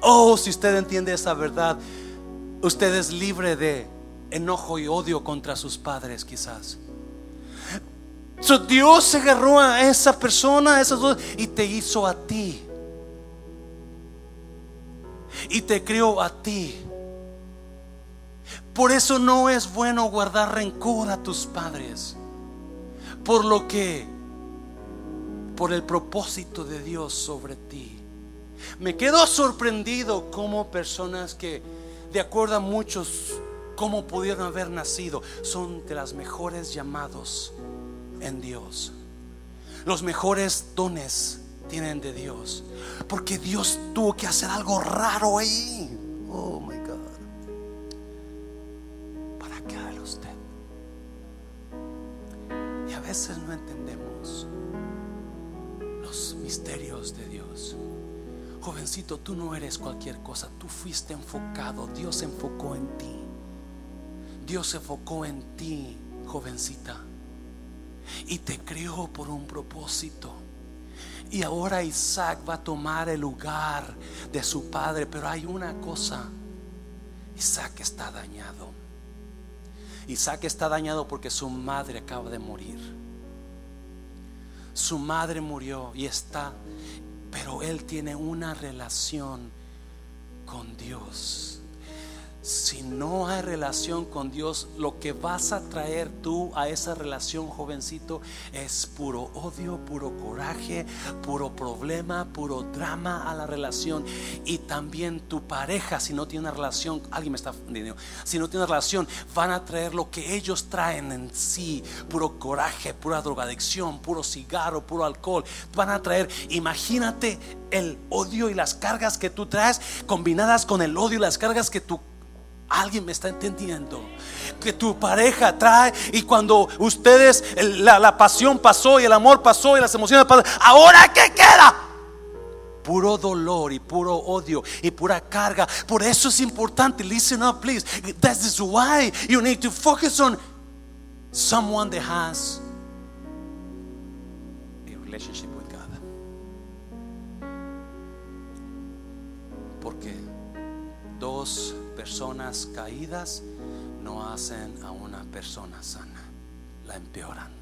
Oh, si usted entiende esa verdad, usted es libre de enojo y odio contra sus padres, quizás. So Dios se agarró a esa persona, a esas dos, y te hizo a ti y te crió a ti. Por eso no es bueno guardar rencor a tus padres. Por lo que, por el propósito de Dios sobre ti. Me quedo sorprendido como personas que, de acuerdo a muchos, cómo pudieron haber nacido, son de las mejores llamados en Dios. Los mejores dones tienen de Dios. Porque Dios tuvo que hacer algo raro ahí. Oh my God. Para que usted. Y a veces no entendemos. misterios de Dios. Jovencito, tú no eres cualquier cosa, tú fuiste enfocado, Dios se enfocó en ti. Dios se enfocó en ti, jovencita, y te creó por un propósito. Y ahora Isaac va a tomar el lugar de su padre, pero hay una cosa, Isaac está dañado. Isaac está dañado porque su madre acaba de morir. Su madre murió y está, pero él tiene una relación con Dios si no hay relación con Dios, lo que vas a traer tú a esa relación, jovencito, es puro odio, puro coraje, puro problema, puro drama a la relación. Y también tu pareja, si no tiene una relación, alguien me está entendiendo, si no tiene relación, van a traer lo que ellos traen en sí, puro coraje, pura drogadicción, puro cigarro, puro alcohol. Van a traer, imagínate el odio y las cargas que tú traes combinadas con el odio y las cargas que tú Alguien me está entendiendo. Que tu pareja trae y cuando ustedes, la, pasión pasó y el amor pasó y las emociones pasaron, ahora qué queda? Puro dolor y puro odio y pura carga. Por eso es importante. Listen up, please. That is why you need to focus on someone that has a relationship with God. Porque dos personas caídas no hacen a una persona sana, la empeoran.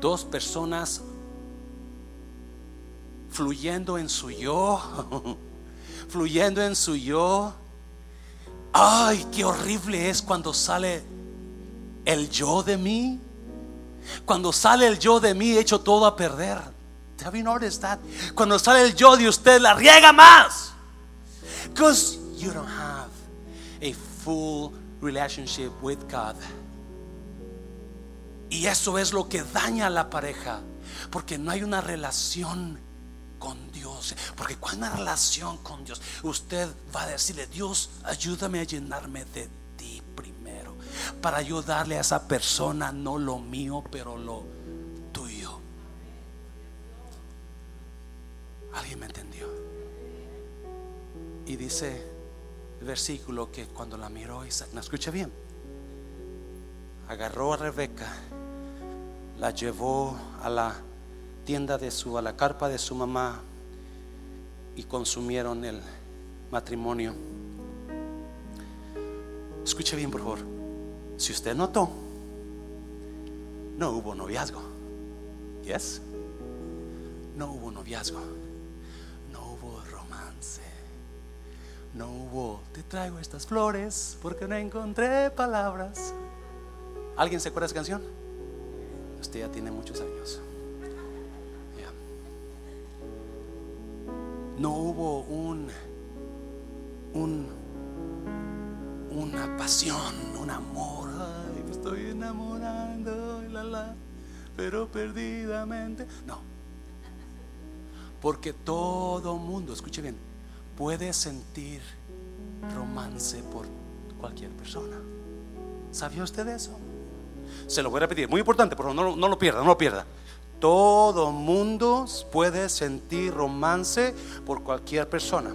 Dos personas fluyendo en su yo, fluyendo en su yo. Ay, qué horrible es cuando sale el yo de mí. Cuando sale el yo de mí, hecho todo a perder. Have you noticed that? Cuando sale el yo de usted, la riega más. You don't have a full relationship with God. Y eso es lo que daña a la pareja, porque no hay una relación con Dios. Porque cuando hay una relación con Dios, usted va a decirle, Dios, ayúdame a llenarme de ti primero, para ayudarle a esa persona, no lo mío, pero lo tuyo. ¿Alguien me entendió? Y dice, versículo que cuando la miró Isaac, ¿no escucha bien? Agarró a Rebeca, la llevó a la tienda de su, a la carpa de su mamá y consumieron el matrimonio. Escuche bien, por favor. Si usted notó, no hubo noviazgo. ¿Yes? No hubo noviazgo. No hubo, te traigo estas flores porque no encontré palabras. ¿Alguien se acuerda de esa canción? Usted ya tiene muchos años. No hubo un, un, una pasión, un amor. Ay, me estoy enamorando, la, pero perdidamente. No. Porque todo mundo, escuche bien, puede sentir romance por cualquier persona. ¿Sabía usted eso? Se lo voy a repetir, muy importante, pero no, no lo pierda, no lo pierda. Todo mundo puede sentir romance por cualquier persona.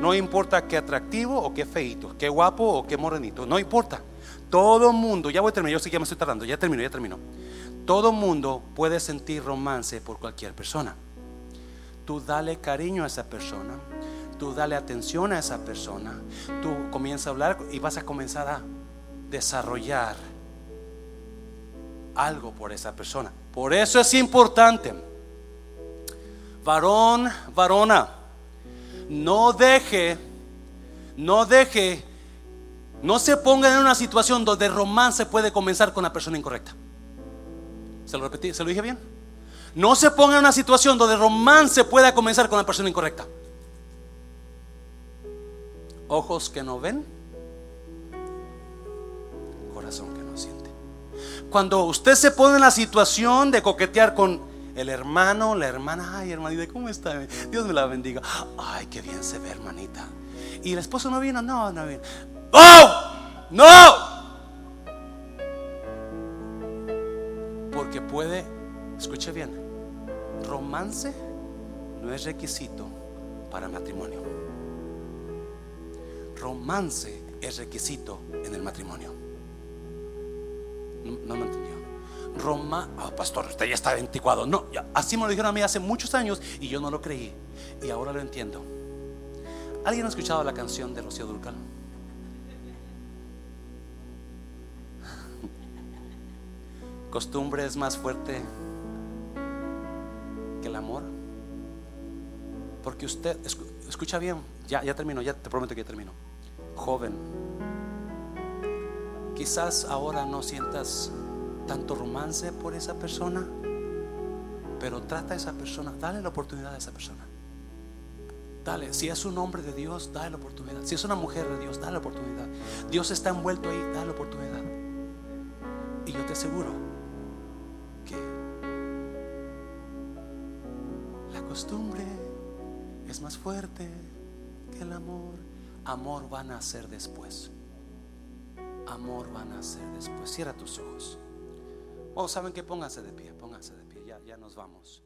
No importa qué atractivo o qué feito, qué guapo o qué morenito, no importa. Todo mundo, ya voy a terminar, yo sé que ya me estoy tardando, ya termino, ya termino. Todo mundo puede sentir romance por cualquier persona. Tú dale cariño a esa persona, tú dale atención a esa persona, tú comienza a hablar y vas a comenzar a desarrollar algo por esa persona. Por eso es importante, varón, varona, no deje, no deje, no se ponga en una situación donde romance puede comenzar con la persona incorrecta. ¿Se lo repetí? ¿Se lo dije bien? No se ponga en una situación donde romance pueda comenzar con la persona incorrecta ojos que no ven, corazón que no siente. Cuando usted se pone en la situación de coquetear con el hermano, la hermana, ay hermanita, ¿cómo está? Dios me la bendiga. Ay, qué bien se ve, hermanita. Y el esposo no vino, no, no vino. ¡Oh! ¡No! Porque puede, escuche bien, romance no es requisito para matrimonio. Romance es requisito en el matrimonio. No, me entendió. Roma, oh, pastor, usted ya está anticuado. No, así me lo dijeron a mí hace muchos años y yo no lo creí. Y ahora lo entiendo. ¿Alguien ha escuchado la canción de Rocío Durcal? Costumbre es más fuerte que el amor. Porque usted, escucha bien, ya, ya termino, ya te prometo que ya termino. Joven, quizás ahora no sientas tanto romance por esa persona, pero trata a esa persona, dale la oportunidad a esa persona. Dale, si es un hombre de Dios, dale la oportunidad. Si es una mujer de Dios, dale la oportunidad. Dios está envuelto ahí, dale la oportunidad. Y yo te aseguro costumbre es más fuerte que el amor. Amor van a nacer después. Amor van a nacer después. Cierra tus ojos. Oh, ¿saben que Pónganse de pie, pónganse de pie. Ya, ya nos vamos.